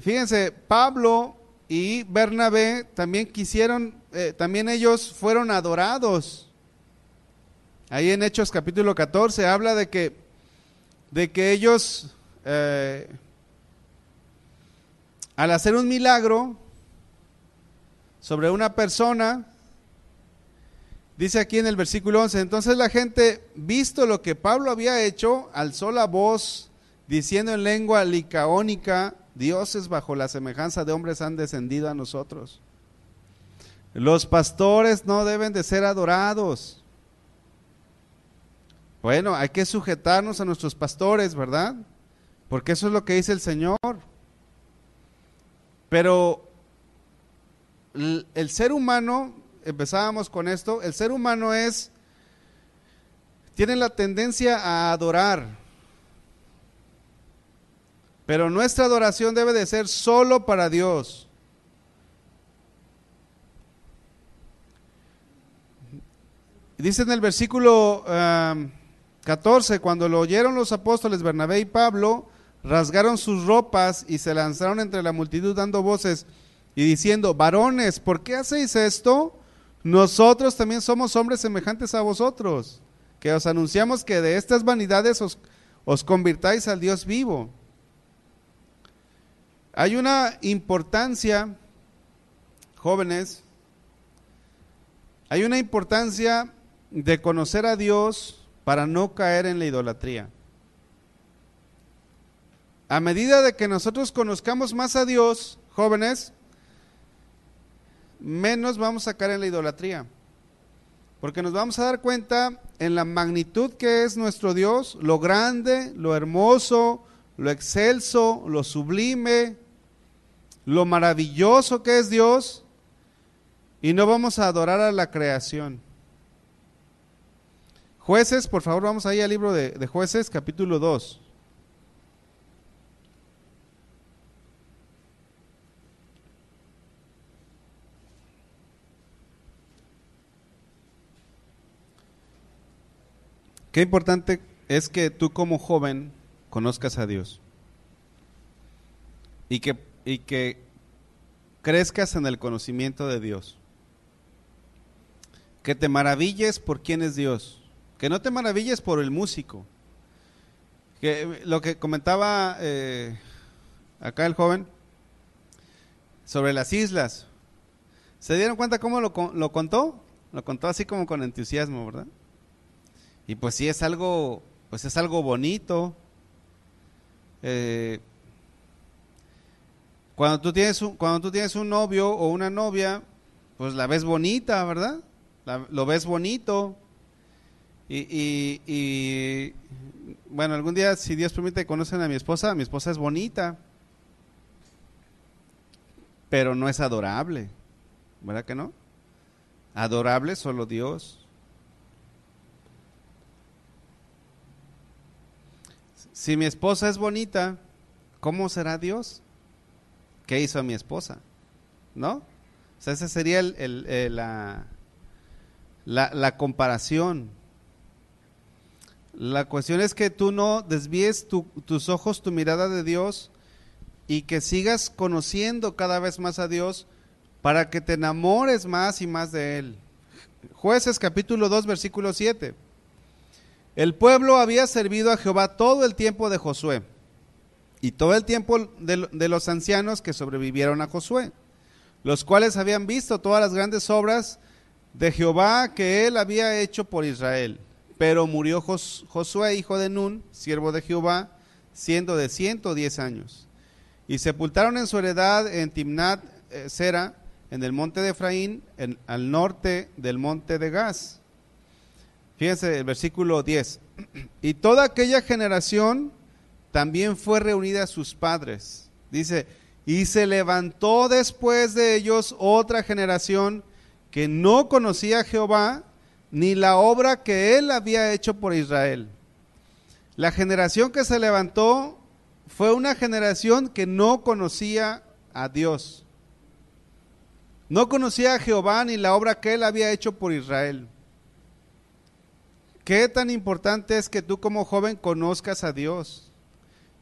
Fíjense, Pablo y Bernabé también quisieron, eh, también ellos fueron adorados. Ahí en Hechos capítulo 14 habla de que, de que ellos, eh, al hacer un milagro sobre una persona, dice aquí en el versículo 11, entonces la gente, visto lo que Pablo había hecho, alzó la voz diciendo en lengua licaónica, dioses bajo la semejanza de hombres han descendido a nosotros. Los pastores no deben de ser adorados. Bueno, hay que sujetarnos a nuestros pastores, ¿verdad? Porque eso es lo que dice el Señor. Pero el, ser humano, empezábamos con esto, el ser humano es, tiene la tendencia a adorar, pero nuestra adoración debe de ser solo para Dios. Dice en el versículo um, 14, cuando lo oyeron los apóstoles Bernabé y Pablo, rasgaron sus ropas y se lanzaron entre la multitud dando voces y diciendo, varones, ¿por qué hacéis esto? Nosotros también somos hombres semejantes a vosotros, que os anunciamos que de estas vanidades os, os convirtáis al Dios vivo. Hay una importancia, jóvenes, hay una importancia de conocer a Dios para no caer en la idolatría. A medida de que nosotros conozcamos más a Dios, jóvenes, menos vamos a caer en la idolatría. Porque nos vamos a dar cuenta en la magnitud que es nuestro Dios, lo grande, lo hermoso, lo excelso, lo sublime, lo maravilloso que es Dios, y no vamos a adorar a la creación. Jueces, por favor, vamos ahí al libro de, de jueces, capítulo 2. Qué importante es que tú como joven conozcas a Dios y que, y que crezcas en el conocimiento de Dios. Que te maravilles por quién es Dios. Que no te maravilles por el músico. Que lo que comentaba eh, acá el joven sobre las islas. ¿Se dieron cuenta cómo lo, lo contó? Lo contó así como con entusiasmo, ¿verdad? Y pues sí es algo, pues es algo bonito. Eh, cuando tú tienes un, cuando tú tienes un novio o una novia, pues la ves bonita, ¿verdad? lo ves bonito. Y, y, y, bueno, algún día, si Dios permite, conocen a mi esposa. Mi esposa es bonita, pero no es adorable, ¿verdad que no? Adorable solo Dios. Si mi esposa es bonita, ¿cómo será Dios? ¿Qué hizo a mi esposa? ¿No? O sea, esa sería el, la, la, comparación. La cuestión es que tú no desvíes tus ojos, tu mirada de Dios y que sigas conociendo cada vez más a Dios para que te enamores más y más de Él. Jueces capítulo 2, versículo 7. El pueblo había servido a Jehová todo el tiempo de Josué y todo el tiempo de, los ancianos que sobrevivieron a Josué, los cuales habían visto todas las grandes obras de Jehová que él había hecho por Israel. Pero murió Josué, hijo de Nun, siervo de Jehová, siendo de 110 años. Y sepultaron en su heredad en Timnat eh, Sera, en el monte de Efraín, al norte del monte de Gaz. Fíjense el versículo 10. Y toda aquella generación también fue reunida a sus padres. Dice, y se levantó después de ellos otra generación que no conocía a Jehová ni la obra que él había hecho por Israel. La generación que se levantó fue una generación que no conocía a Dios. No conocía a Jehová ni la obra que él había hecho por Israel. ¿Qué tan importante es que tú como joven conozcas a Dios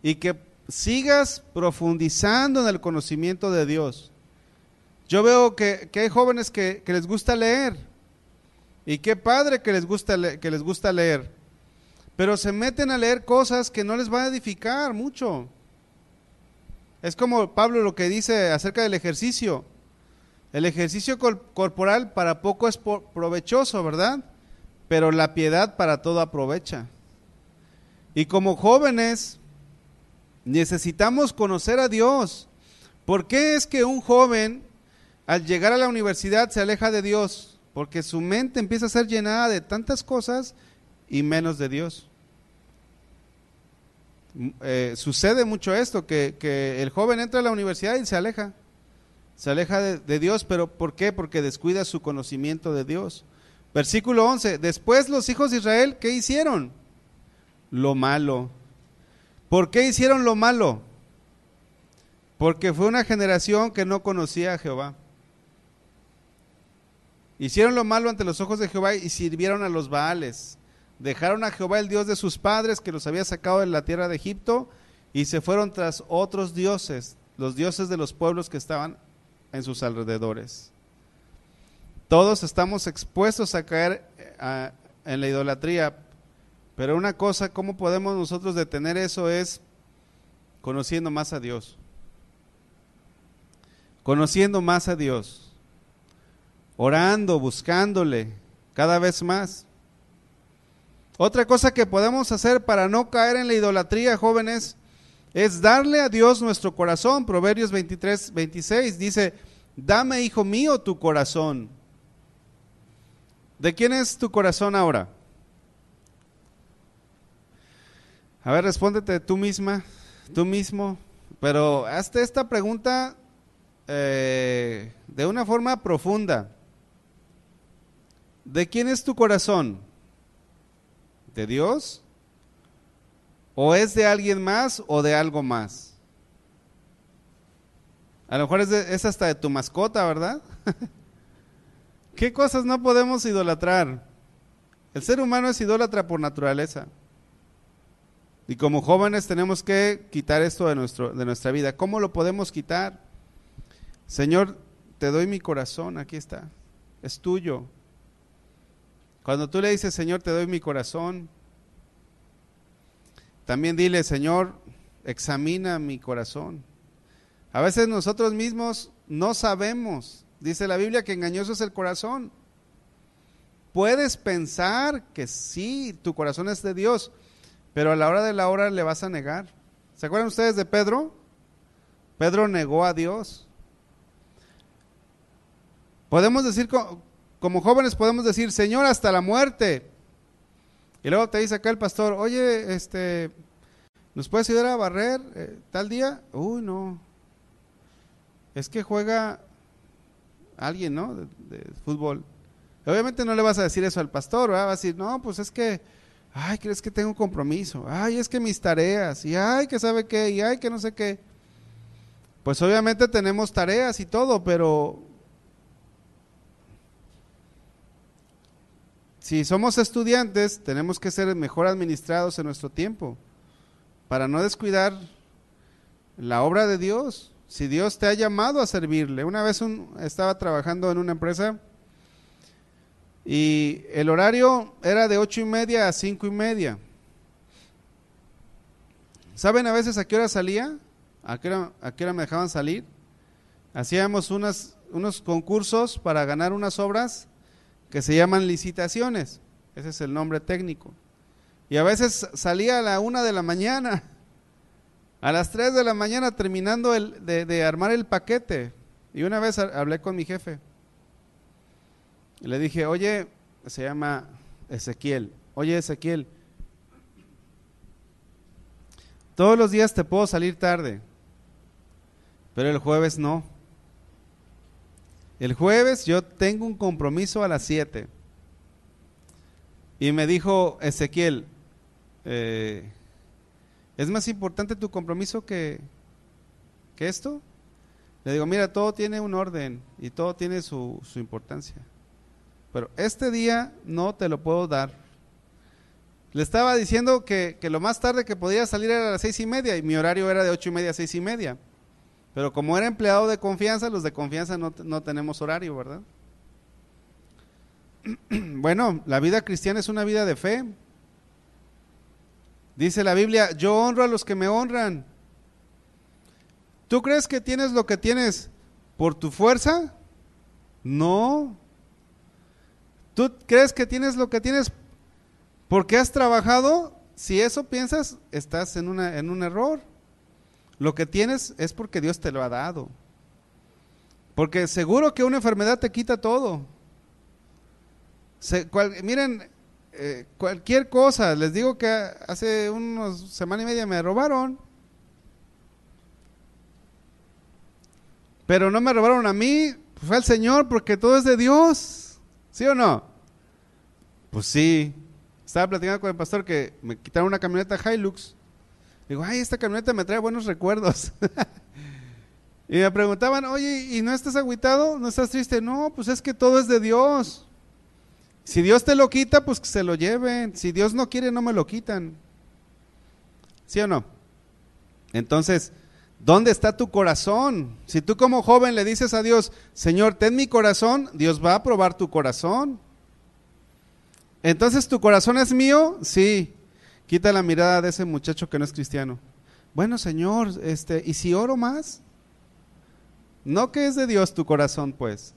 y que sigas profundizando en el conocimiento de Dios? Yo veo que, hay jóvenes que, les gusta leer y qué padre que les, gusta que les gusta leer, pero se meten a leer cosas que no les van a edificar mucho. Es como Pablo lo que dice acerca del ejercicio. El ejercicio corporal para poco es provechoso, ¿verdad? Pero la piedad para todo aprovecha. Y como jóvenes necesitamos conocer a Dios. ¿Por qué es que un joven al llegar a la universidad se aleja de Dios? Porque su mente empieza a ser llenada de tantas cosas y menos de Dios. Eh, sucede mucho esto, que, el joven entra a la universidad y se aleja. Se aleja de Dios, pero ¿por qué? Porque descuida su conocimiento de Dios. Versículo 11. Después los hijos de Israel, ¿qué hicieron? Lo malo. ¿Por qué hicieron lo malo? Porque fue una generación que no conocía a Jehová. Hicieron lo malo ante los ojos de Jehová y sirvieron a los Baales. Dejaron a Jehová el Dios de sus padres que los había sacado de la tierra de Egipto y se fueron tras otros dioses, los dioses de los pueblos que estaban en sus alrededores. Todos estamos expuestos a caer eh, en la idolatría, pero una cosa, ¿cómo podemos nosotros detener eso? Es conociendo más a Dios. Conociendo más a Dios. Orando, buscándole cada vez más. Otra cosa que podemos hacer para no caer en la idolatría, jóvenes, es darle a Dios nuestro corazón. Proverbios 23, 26 dice, dame, hijo mío, tu corazón ¿De quién es tu corazón ahora? A ver, respóndete tú misma, tú mismo, pero hazte esta pregunta eh, de una forma profunda. ¿De quién es tu corazón? ¿De Dios? ¿O es de alguien más o de algo más? A lo mejor es, es hasta de tu mascota, ¿verdad? ¿Qué cosas no podemos idolatrar? El ser humano es idólatra por naturaleza. Y como jóvenes tenemos que quitar esto de, nuestro, de nuestra vida. ¿Cómo lo podemos quitar? Señor, te doy mi corazón, aquí está. Es tuyo. Cuando tú le dices, Señor, te doy mi corazón, también dile, Señor, examina mi corazón. A veces nosotros mismos no sabemos. Dice la Biblia que engañoso es el corazón. Puedes pensar que sí, tu corazón es de Dios, pero a la hora de la hora le vas a negar. ¿Se acuerdan ustedes de Pedro? Pedro negó a Dios. Podemos decir, como jóvenes podemos decir, Señor, hasta la muerte. Y luego te dice acá el pastor, oye, este, ¿nos puedes ayudar a barrer eh, tal día? Uy, no. Es que juega alguien, ¿no? De, fútbol. Obviamente no le vas a decir eso al pastor, ¿verdad? Va a decir, no, pues es que ay, crees que tengo un compromiso, ay, es que mis tareas, y ay, que sabe qué, y ay, que no sé qué. Pues obviamente tenemos tareas y todo, pero si somos estudiantes, tenemos que ser mejor administrados en nuestro tiempo, para no descuidar la obra de Dios. Si Dios te ha llamado a servirle. Una vez un, estaba trabajando en una empresa y el horario era de ocho y media a cinco y media. ¿Saben a veces a qué hora salía? ¿A qué hora, me dejaban salir? Hacíamos unos concursos para ganar unas obras que se llaman licitaciones. Ese es el nombre técnico. Y a veces salía a la una de la mañana, a las tres de la mañana terminando de, armar el paquete. Y una vez hablé con mi jefe. Le dije, oye, se llama Ezequiel. Oye, Ezequiel, todos los días te puedo salir tarde, pero el jueves no. El jueves yo tengo un compromiso a las 7. Y me dijo Ezequiel, eh, ¿es más importante tu compromiso que, que esto? Le digo, mira, todo tiene un orden y todo tiene su, su importancia pero este día no te lo puedo dar. Le estaba diciendo que, que, lo más tarde que podía salir era a las seis y media y mi horario era de ocho y media a seis y media. Pero como era empleado de confianza, los de confianza no, no tenemos horario, ¿verdad? Bueno, la vida cristiana es una vida de fe. Dice la Biblia, yo honro a los que me honran. ¿Tú crees que tienes lo que tienes por tu fuerza? No, ¿Tú crees que tienes lo que tienes porque has trabajado? Si eso piensas, estás en, en un error. Lo que tienes es porque Dios te lo ha dado. Porque seguro que una enfermedad te quita todo. Miren, eh, cualquier cosa, les digo que hace unos semana y media me robaron. Pero no me robaron a mí, fue al Señor porque todo es de Dios. ¿Sí o no? Pues sí. Estaba platicando con el pastor que me quitaron una camioneta Hilux. Digo, ay, esta camioneta me trae buenos recuerdos. y me preguntaban, oye, ¿y no estás agüitado? ¿No estás triste? No, pues es que todo es de Dios. Si Dios te lo quita, pues que se lo lleven. Si Dios no quiere, no me lo quitan. ¿Sí o no? Entonces, ¿Dónde está tu corazón? Si tú como joven le dices a Dios, Señor, ten mi corazón, Dios va a probar tu corazón. Entonces, ¿tu corazón es mío? Sí. Quita la mirada de ese muchacho que no es cristiano. Bueno, Señor, este, ¿y si oro más? No que es de Dios tu corazón, pues.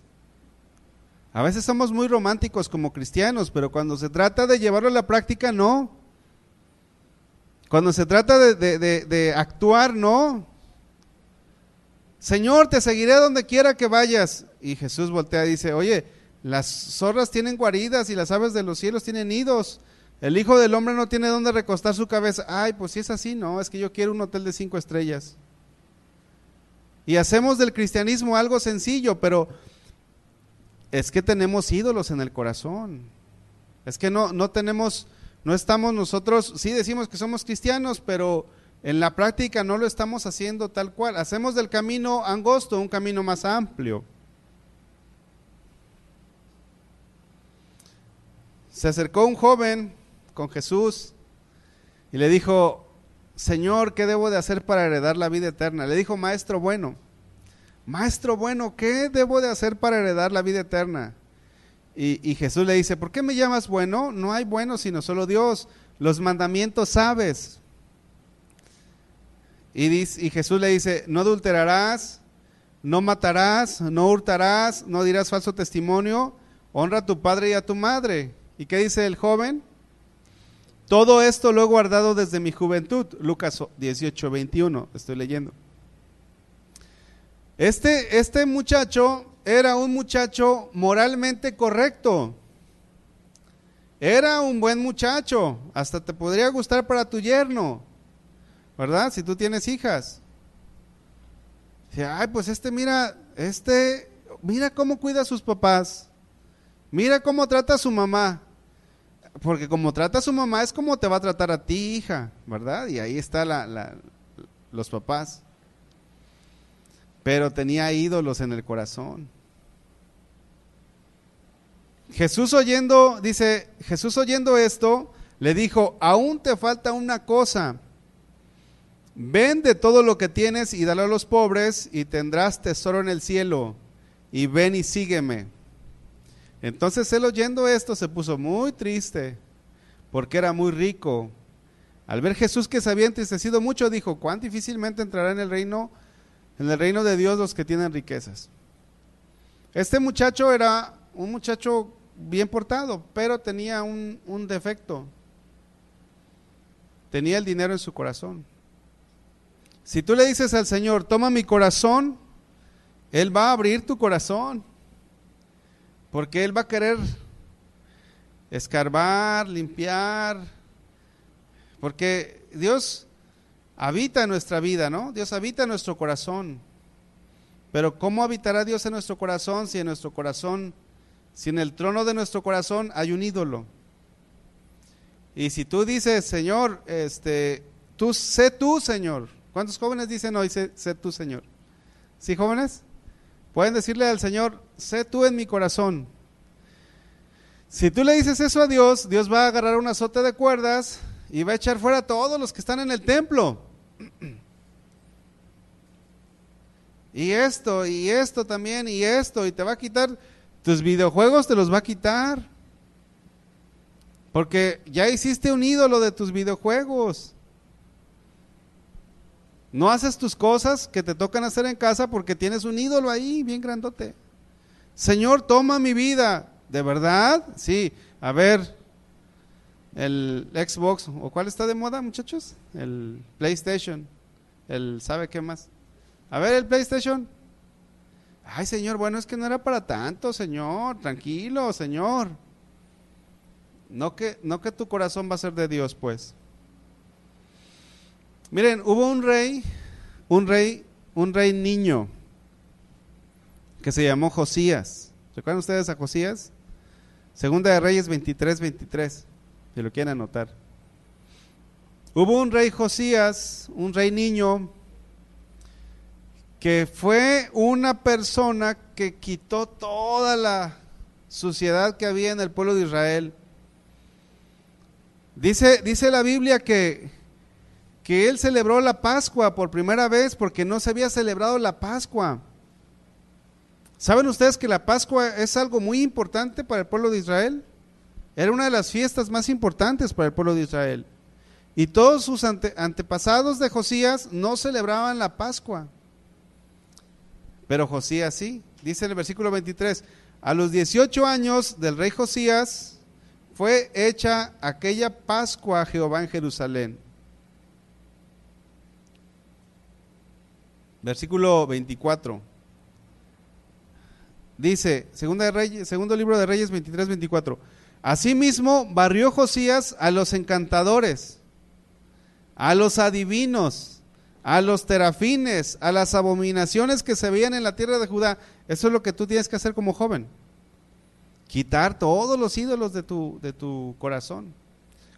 A veces somos muy románticos como cristianos, pero cuando se trata de llevarlo a la práctica, no. Cuando se trata de, actuar, no. Señor, te seguiré donde quiera que vayas. Y Jesús voltea y dice, oye, Las zorras tienen guaridas y las aves de los cielos tienen nidos. El Hijo del Hombre no tiene dónde recostar su cabeza. Ay, pues si es así, no, es que yo quiero un hotel de cinco estrellas. Y hacemos del cristianismo algo sencillo, pero es que tenemos ídolos en el corazón. Es que no, no tenemos, no estamos nosotros, sí decimos que somos cristianos, pero en la práctica no lo estamos haciendo tal cual. Hacemos del camino angosto un camino más amplio. Se acercó un joven con Jesús y le dijo, Señor, ¿qué debo de hacer para heredar la vida eterna? Le dijo, Maestro bueno, Maestro bueno, ¿qué debo de hacer para heredar la vida eterna? Y, Jesús le dice, ¿por qué me llamas bueno? No hay bueno sino solo Dios. Los mandamientos sabes. Y, y Jesús le dice, no adulterarás, no matarás, no hurtarás, no dirás falso testimonio, honra a tu padre y a tu madre. ¿Y qué dice el joven? Todo esto lo he guardado desde mi juventud. Lucas 18, 21, estoy leyendo. Este, este muchacho era un muchacho moralmente correcto. Era un buen muchacho. Hasta te podría gustar para tu yerno. ¿Verdad? Si tú tienes hijas. ay, pues este mira, este, mira cómo cuida a sus papás. Mira cómo trata a su mamá. Porque como trata a su mamá es como te va a tratar a ti, hija, ¿verdad? Y ahí está la, los papás. Pero tenía ídolos en el corazón. Jesús oyendo, dice, Jesús oyendo esto, le dijo, aún te falta una cosa. Vende todo lo que tienes y dale a los pobres y tendrás tesoro en el cielo. Y ven y sígueme. Entonces él oyendo esto se puso muy triste porque era muy rico. Al ver Jesús que se había entristecido mucho, dijo, cuán difícilmente entrará en el reino, en el reino de Dios los que tienen riquezas. Este muchacho era un muchacho bien portado, pero tenía un, un defecto. Tenía el dinero en su corazón. Si tú le dices al Señor, toma mi corazón, Él va a abrir tu corazón. Porque Él va a querer escarbar, limpiar. Porque Dios habita en nuestra vida, ¿no? Dios habita en nuestro corazón. Pero ¿cómo habitará Dios en nuestro corazón si en nuestro corazón, si en el trono de nuestro corazón hay un ídolo? Y si tú dices, Señor, este, tú sé tú, Señor. ¿Cuántos jóvenes dicen hoy, sé, sé tú, Señor? ¿Sí, jóvenes? Pueden decirle al Señor, sé tú en mi corazón. Si tú le dices eso a Dios, Dios va a agarrar un azote de cuerdas y va a echar fuera a todos los que están en el templo. Y esto, y esto también, y esto, y te va a quitar tus videojuegos, te los va a quitar. Porque ya hiciste un ídolo de tus videojuegos. No haces tus cosas que te tocan hacer en casa porque tienes un ídolo ahí, bien grandote. Señor, toma mi vida. ¿De verdad? Sí. A ver, el Xbox, ¿o cuál está de moda, muchachos? El PlayStation. El, ¿sabe qué más? A ver, el PlayStation. Ay, señor, bueno, es que no era para tanto, señor. Tranquilo, señor. No que, no que tu corazón va a ser de Dios, pues. Miren, hubo un rey, un rey, un rey niño que se llamó Josías. ¿Recuerdan ustedes a Josías? Segunda de Reyes 23, 23, si lo quieren anotar. Hubo un rey Josías, un rey niño, que fue una persona que quitó toda la suciedad que había en el pueblo de Israel. Dice, dice la Biblia que que él celebró la Pascua por primera vez porque no se había celebrado la Pascua. ¿Saben ustedes que la Pascua es algo muy importante para el pueblo de Israel? Era una de las fiestas más importantes para el pueblo de Israel. Y todos sus antepasados de Josías no celebraban la Pascua. Pero Josías sí. Dice en el versículo 23, a los 18 años del rey Josías fue hecha aquella Pascua a Jehová en Jerusalén. Versículo 24. dice, segundo libro de Reyes 23, 24. Asimismo, barrió Josías a los encantadores, a los adivinos, a los terafines, a las abominaciones que se veían en la tierra de Judá. Eso es lo que tú tienes que hacer como joven. Quitar todos los ídolos de tu, de tu corazón.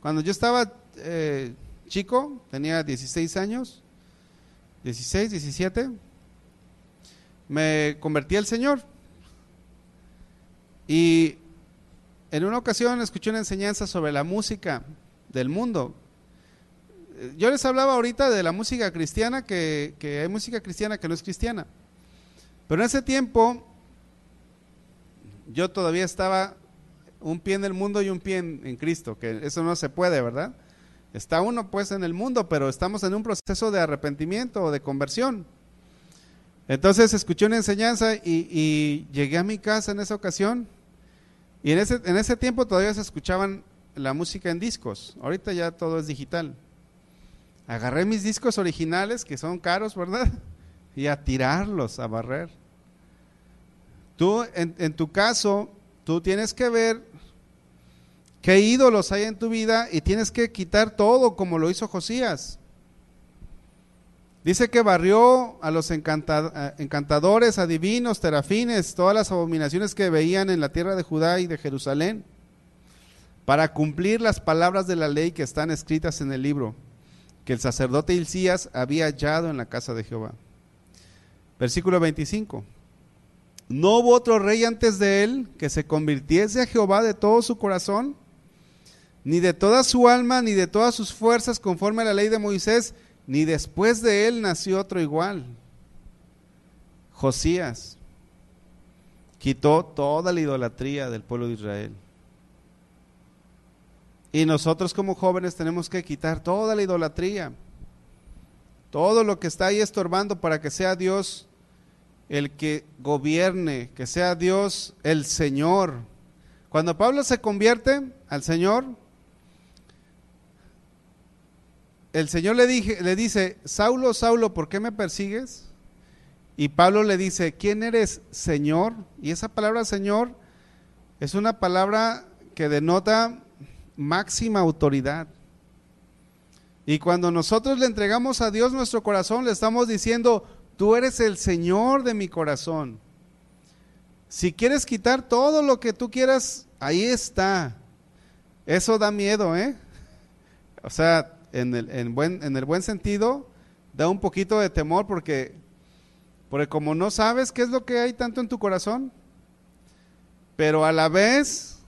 Cuando yo estaba eh, chico, tenía 16 años, 16, 17, me convertí al Señor. Y en una ocasión escuché una enseñanza sobre la música del mundo. Yo les hablaba ahorita de la música cristiana, que, hay música cristiana que no es cristiana. Pero en ese tiempo yo todavía estaba un pie en el mundo y un pie en, Cristo, que eso no se puede, ¿verdad? Está uno pues en el mundo, pero estamos en un proceso de arrepentimiento o de conversión. Entonces escuché una enseñanza y, llegué a mi casa en esa ocasión y en ese, en ese tiempo todavía se escuchaban la música en discos, ahorita ya todo es digital. Agarré mis discos originales, que son caros, ¿verdad? Y a tirarlos, a barrer. Tú, en, en tu caso, tú tienes que ver qué ídolos hay en tu vida y tienes que quitar todo como lo hizo Josías. Dice que barrió a los encantadores, adivinos, terafines, todas las abominaciones que veían en la tierra de Judá y de Jerusalén, para cumplir las palabras de la ley que están escritas en el libro, que el sacerdote Hilcías había hallado en la casa de Jehová. Versículo 25. No hubo otro rey antes de él que se convirtiese a Jehová de todo su corazón, ni de toda su alma, ni de todas sus fuerzas, conforme a la ley de Moisés, ni después de él nació otro igual. Josías quitó toda la idolatría del pueblo de Israel. Y nosotros como jóvenes tenemos que quitar toda la idolatría, todo lo que está ahí estorbando para que sea Dios el que gobierne, que sea Dios el Señor. Cuando Pablo se convierte al Señor, el Señor le, dije, le dice, Saulo, Saulo, ¿por qué me persigues? Y Pablo le dice, ¿quién eres, Señor? Y esa palabra Señor es una palabra que denota máxima autoridad. Y cuando nosotros le entregamos a Dios nuestro corazón, le estamos diciendo, Tú eres el Señor de mi corazón. Si quieres quitar todo lo que tú quieras, ahí está. Eso da miedo, ¿eh? O sea, en el, buen, en el buen sentido, da un poquito de temor porque, porque como no sabes qué es lo que hay tanto en tu corazón, pero a la vez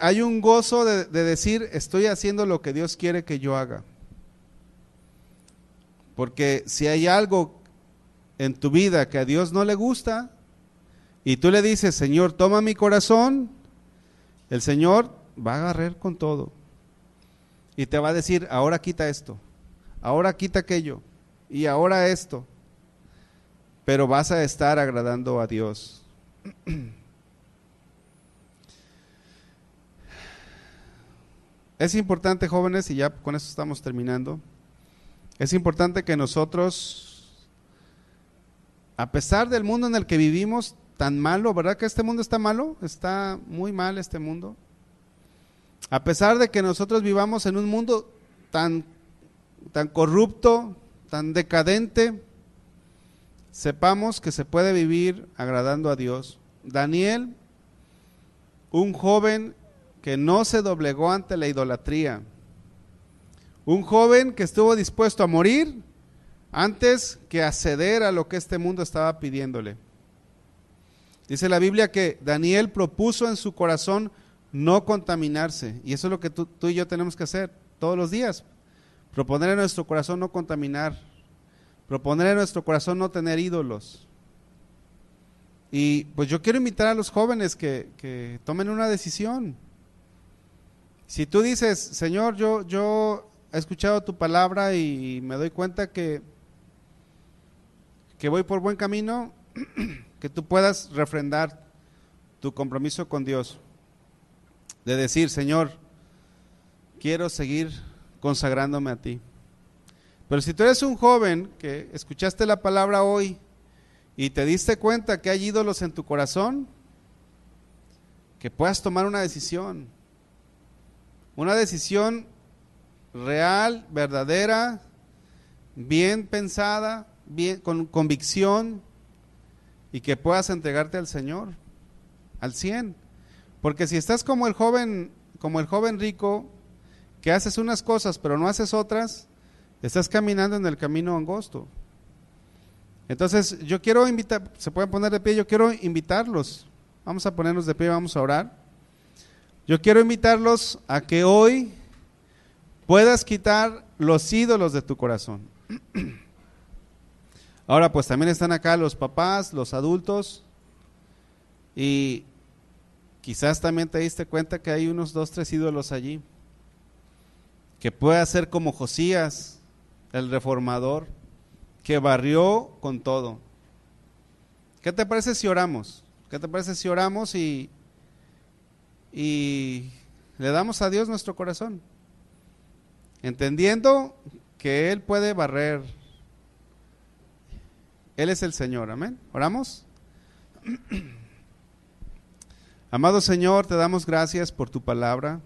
hay un gozo de decir, estoy haciendo lo que Dios quiere que yo haga. Porque si hay algo en tu vida que a Dios no le gusta y tú le dices, Señor, toma mi corazón, el Señor va a agarrar con todo. Y te va a decir, ahora quita esto, ahora quita aquello y ahora esto. Pero vas a estar agradando a Dios. Es importante, jóvenes, y ya con eso estamos terminando es importante que nosotros, a pesar del mundo en el que vivimos, tan malo, ¿verdad que este mundo está malo? Está muy mal este mundo. A pesar de que nosotros vivamos en un mundo tan, tan corrupto, tan decadente, sepamos que se puede vivir agradando a Dios. Daniel, un joven que no se doblegó ante la idolatría, un joven que estuvo dispuesto a morir antes que acceder a lo que este mundo estaba pidiéndole. Dice la Biblia que Daniel propuso en su corazón no contaminarse. Y eso es lo que tú, y yo tenemos que hacer todos los días. Proponer en nuestro corazón no contaminar. Proponer en nuestro corazón no tener ídolos. Y pues yo quiero invitar a los jóvenes que, que tomen una decisión. Si tú dices, Señor, yo, yo he escuchado tu palabra y me doy cuenta que, que voy por buen camino, que tú puedas refrendar tu compromiso con Dios, de decir, Señor, quiero seguir consagrándome a ti. Pero si tú eres un joven que escuchaste la palabra hoy y te diste cuenta que hay ídolos en tu corazón, que puedas tomar una decisión. Una decisión real, verdadera, bien pensada, bien con convicción y que puedas entregarte al Señor al 100. Porque si estás como el joven, como el joven rico que haces unas cosas pero no haces otras, estás caminando en el camino angosto. Entonces, yo quiero invitar, se pueden poner de pie, yo quiero invitarlos. Vamos a ponernos de pie, vamos a orar. Yo quiero invitarlos a que hoy puedas quitar los ídolos de tu corazón. Ahora, pues también están acá los papás, los adultos, y quizás también te diste cuenta que hay unos dos, tres ídolos allí, que puede ser como Josías, el reformador, que barrió con todo. ¿Qué te parece si oramos? ¿Qué te parece si oramos y, y le damos a Dios nuestro corazón? Entendiendo que Él puede barrer. Él es el Señor, amén. ¿Oramos? Amado Señor, te damos gracias por tu palabra.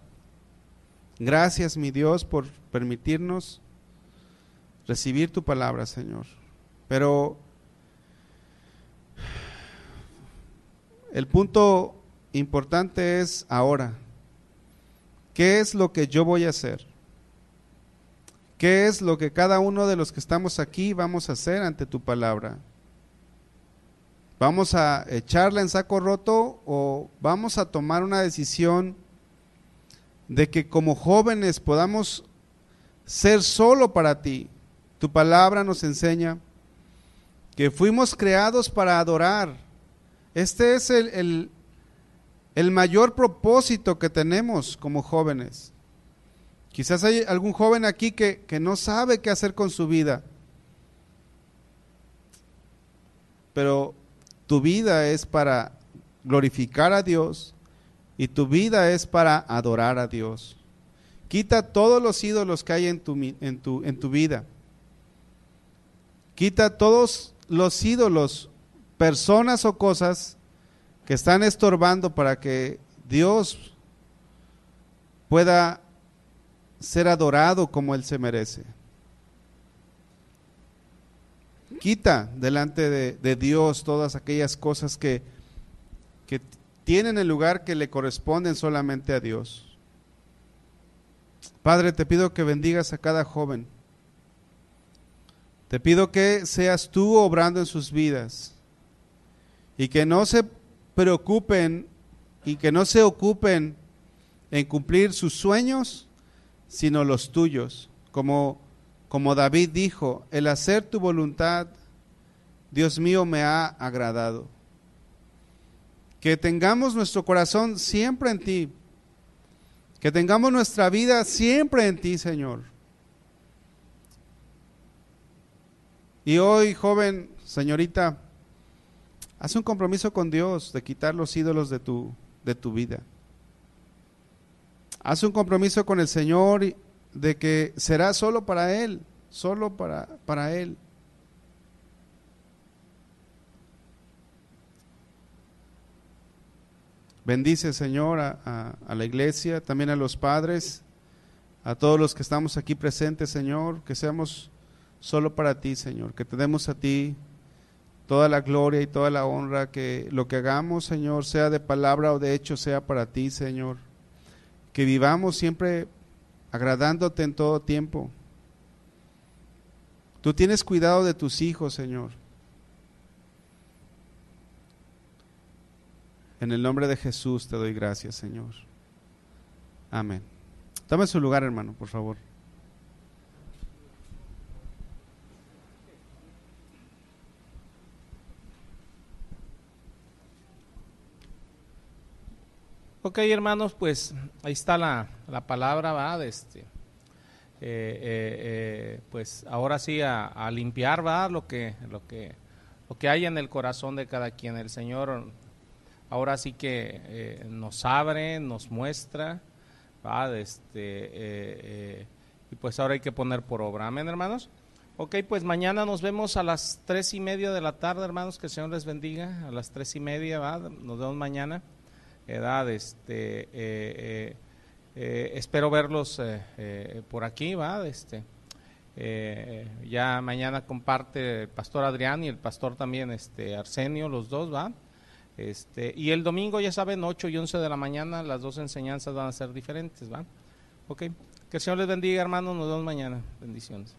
Gracias, mi Dios, por permitirnos recibir tu palabra, Señor. Pero el punto importante es ahora. ¿Qué es lo que yo voy a hacer? ¿Qué es lo que cada uno de los que estamos aquí vamos a hacer ante tu palabra? ¿Vamos a echarla en saco roto o vamos a tomar una decisión de que como jóvenes podamos ser solo para ti? Tu palabra nos enseña que fuimos creados para adorar. Este es el, el, mayor propósito que tenemos como jóvenes. Quizás hay algún joven aquí que, que no sabe qué hacer con su vida. Pero tu vida es para glorificar a Dios y tu vida es para adorar a Dios. Quita todos los ídolos que hay en tu, en tu, en tu vida. Quita todos los ídolos, personas o cosas que están estorbando para que Dios pueda ser adorado como Él se merece. Quita delante de, Dios todas aquellas cosas que, que tienen el lugar que le corresponden solamente a Dios. Padre, te pido que bendigas a cada joven te pido que seas tú obrando en sus vidas y que no se preocupen y que no se ocupen en cumplir sus sueños, sino los tuyos. Como, como David dijo, el hacer tu voluntad, Dios mío, me ha agradado. Que tengamos nuestro corazón siempre en ti. Que tengamos nuestra vida siempre en ti, Señor Y hoy, joven, señorita, haz un compromiso con Dios de quitar los ídolos de tu, de tu vida. Haz un compromiso con el Señor de que será solo para Él, solo para, para Él. Bendice, Señor, a, a, la iglesia, también a los padres, a todos los que estamos aquí presentes, Señor, que seamos solo para ti, Señor, que te demos a ti toda la gloria y toda la honra, que lo que hagamos, Señor, sea de palabra o de hecho, sea para ti, Señor. Que vivamos siempre agradándote en todo tiempo. Tú tienes cuidado de tus hijos, Señor. En el nombre de Jesús te doy gracias, Señor. Amén. Tome su lugar, hermano, por favor. Ok, hermanos, pues ahí está la, palabra, ¿va? este, eh, eh, eh, pues ahora sí a, limpiar, ¿va? Lo que, lo, que, lo que hay en el corazón de cada quien. El Señor ahora sí que nos abre, nos muestra, ¿va? Este, y pues ahora hay que poner por obra. Amén, hermanos. Ok, pues mañana nos vemos a las tres y media de la tarde, hermanos, que el Señor les bendiga. A las tres y media, ¿va? Nos vemos mañana. Edad, este, eh, eh, eh, espero verlos eh, por aquí, ¿va? Este, ya mañana comparte el pastor Adrián y el pastor también, este, Arsenio, los dos, ¿va? Este, y el domingo, ya saben, 8 y 11 de la mañana, las dos enseñanzas van a ser diferentes, ¿va? Ok, que el Señor les bendiga, hermanos, nos vemos mañana. Bendiciones.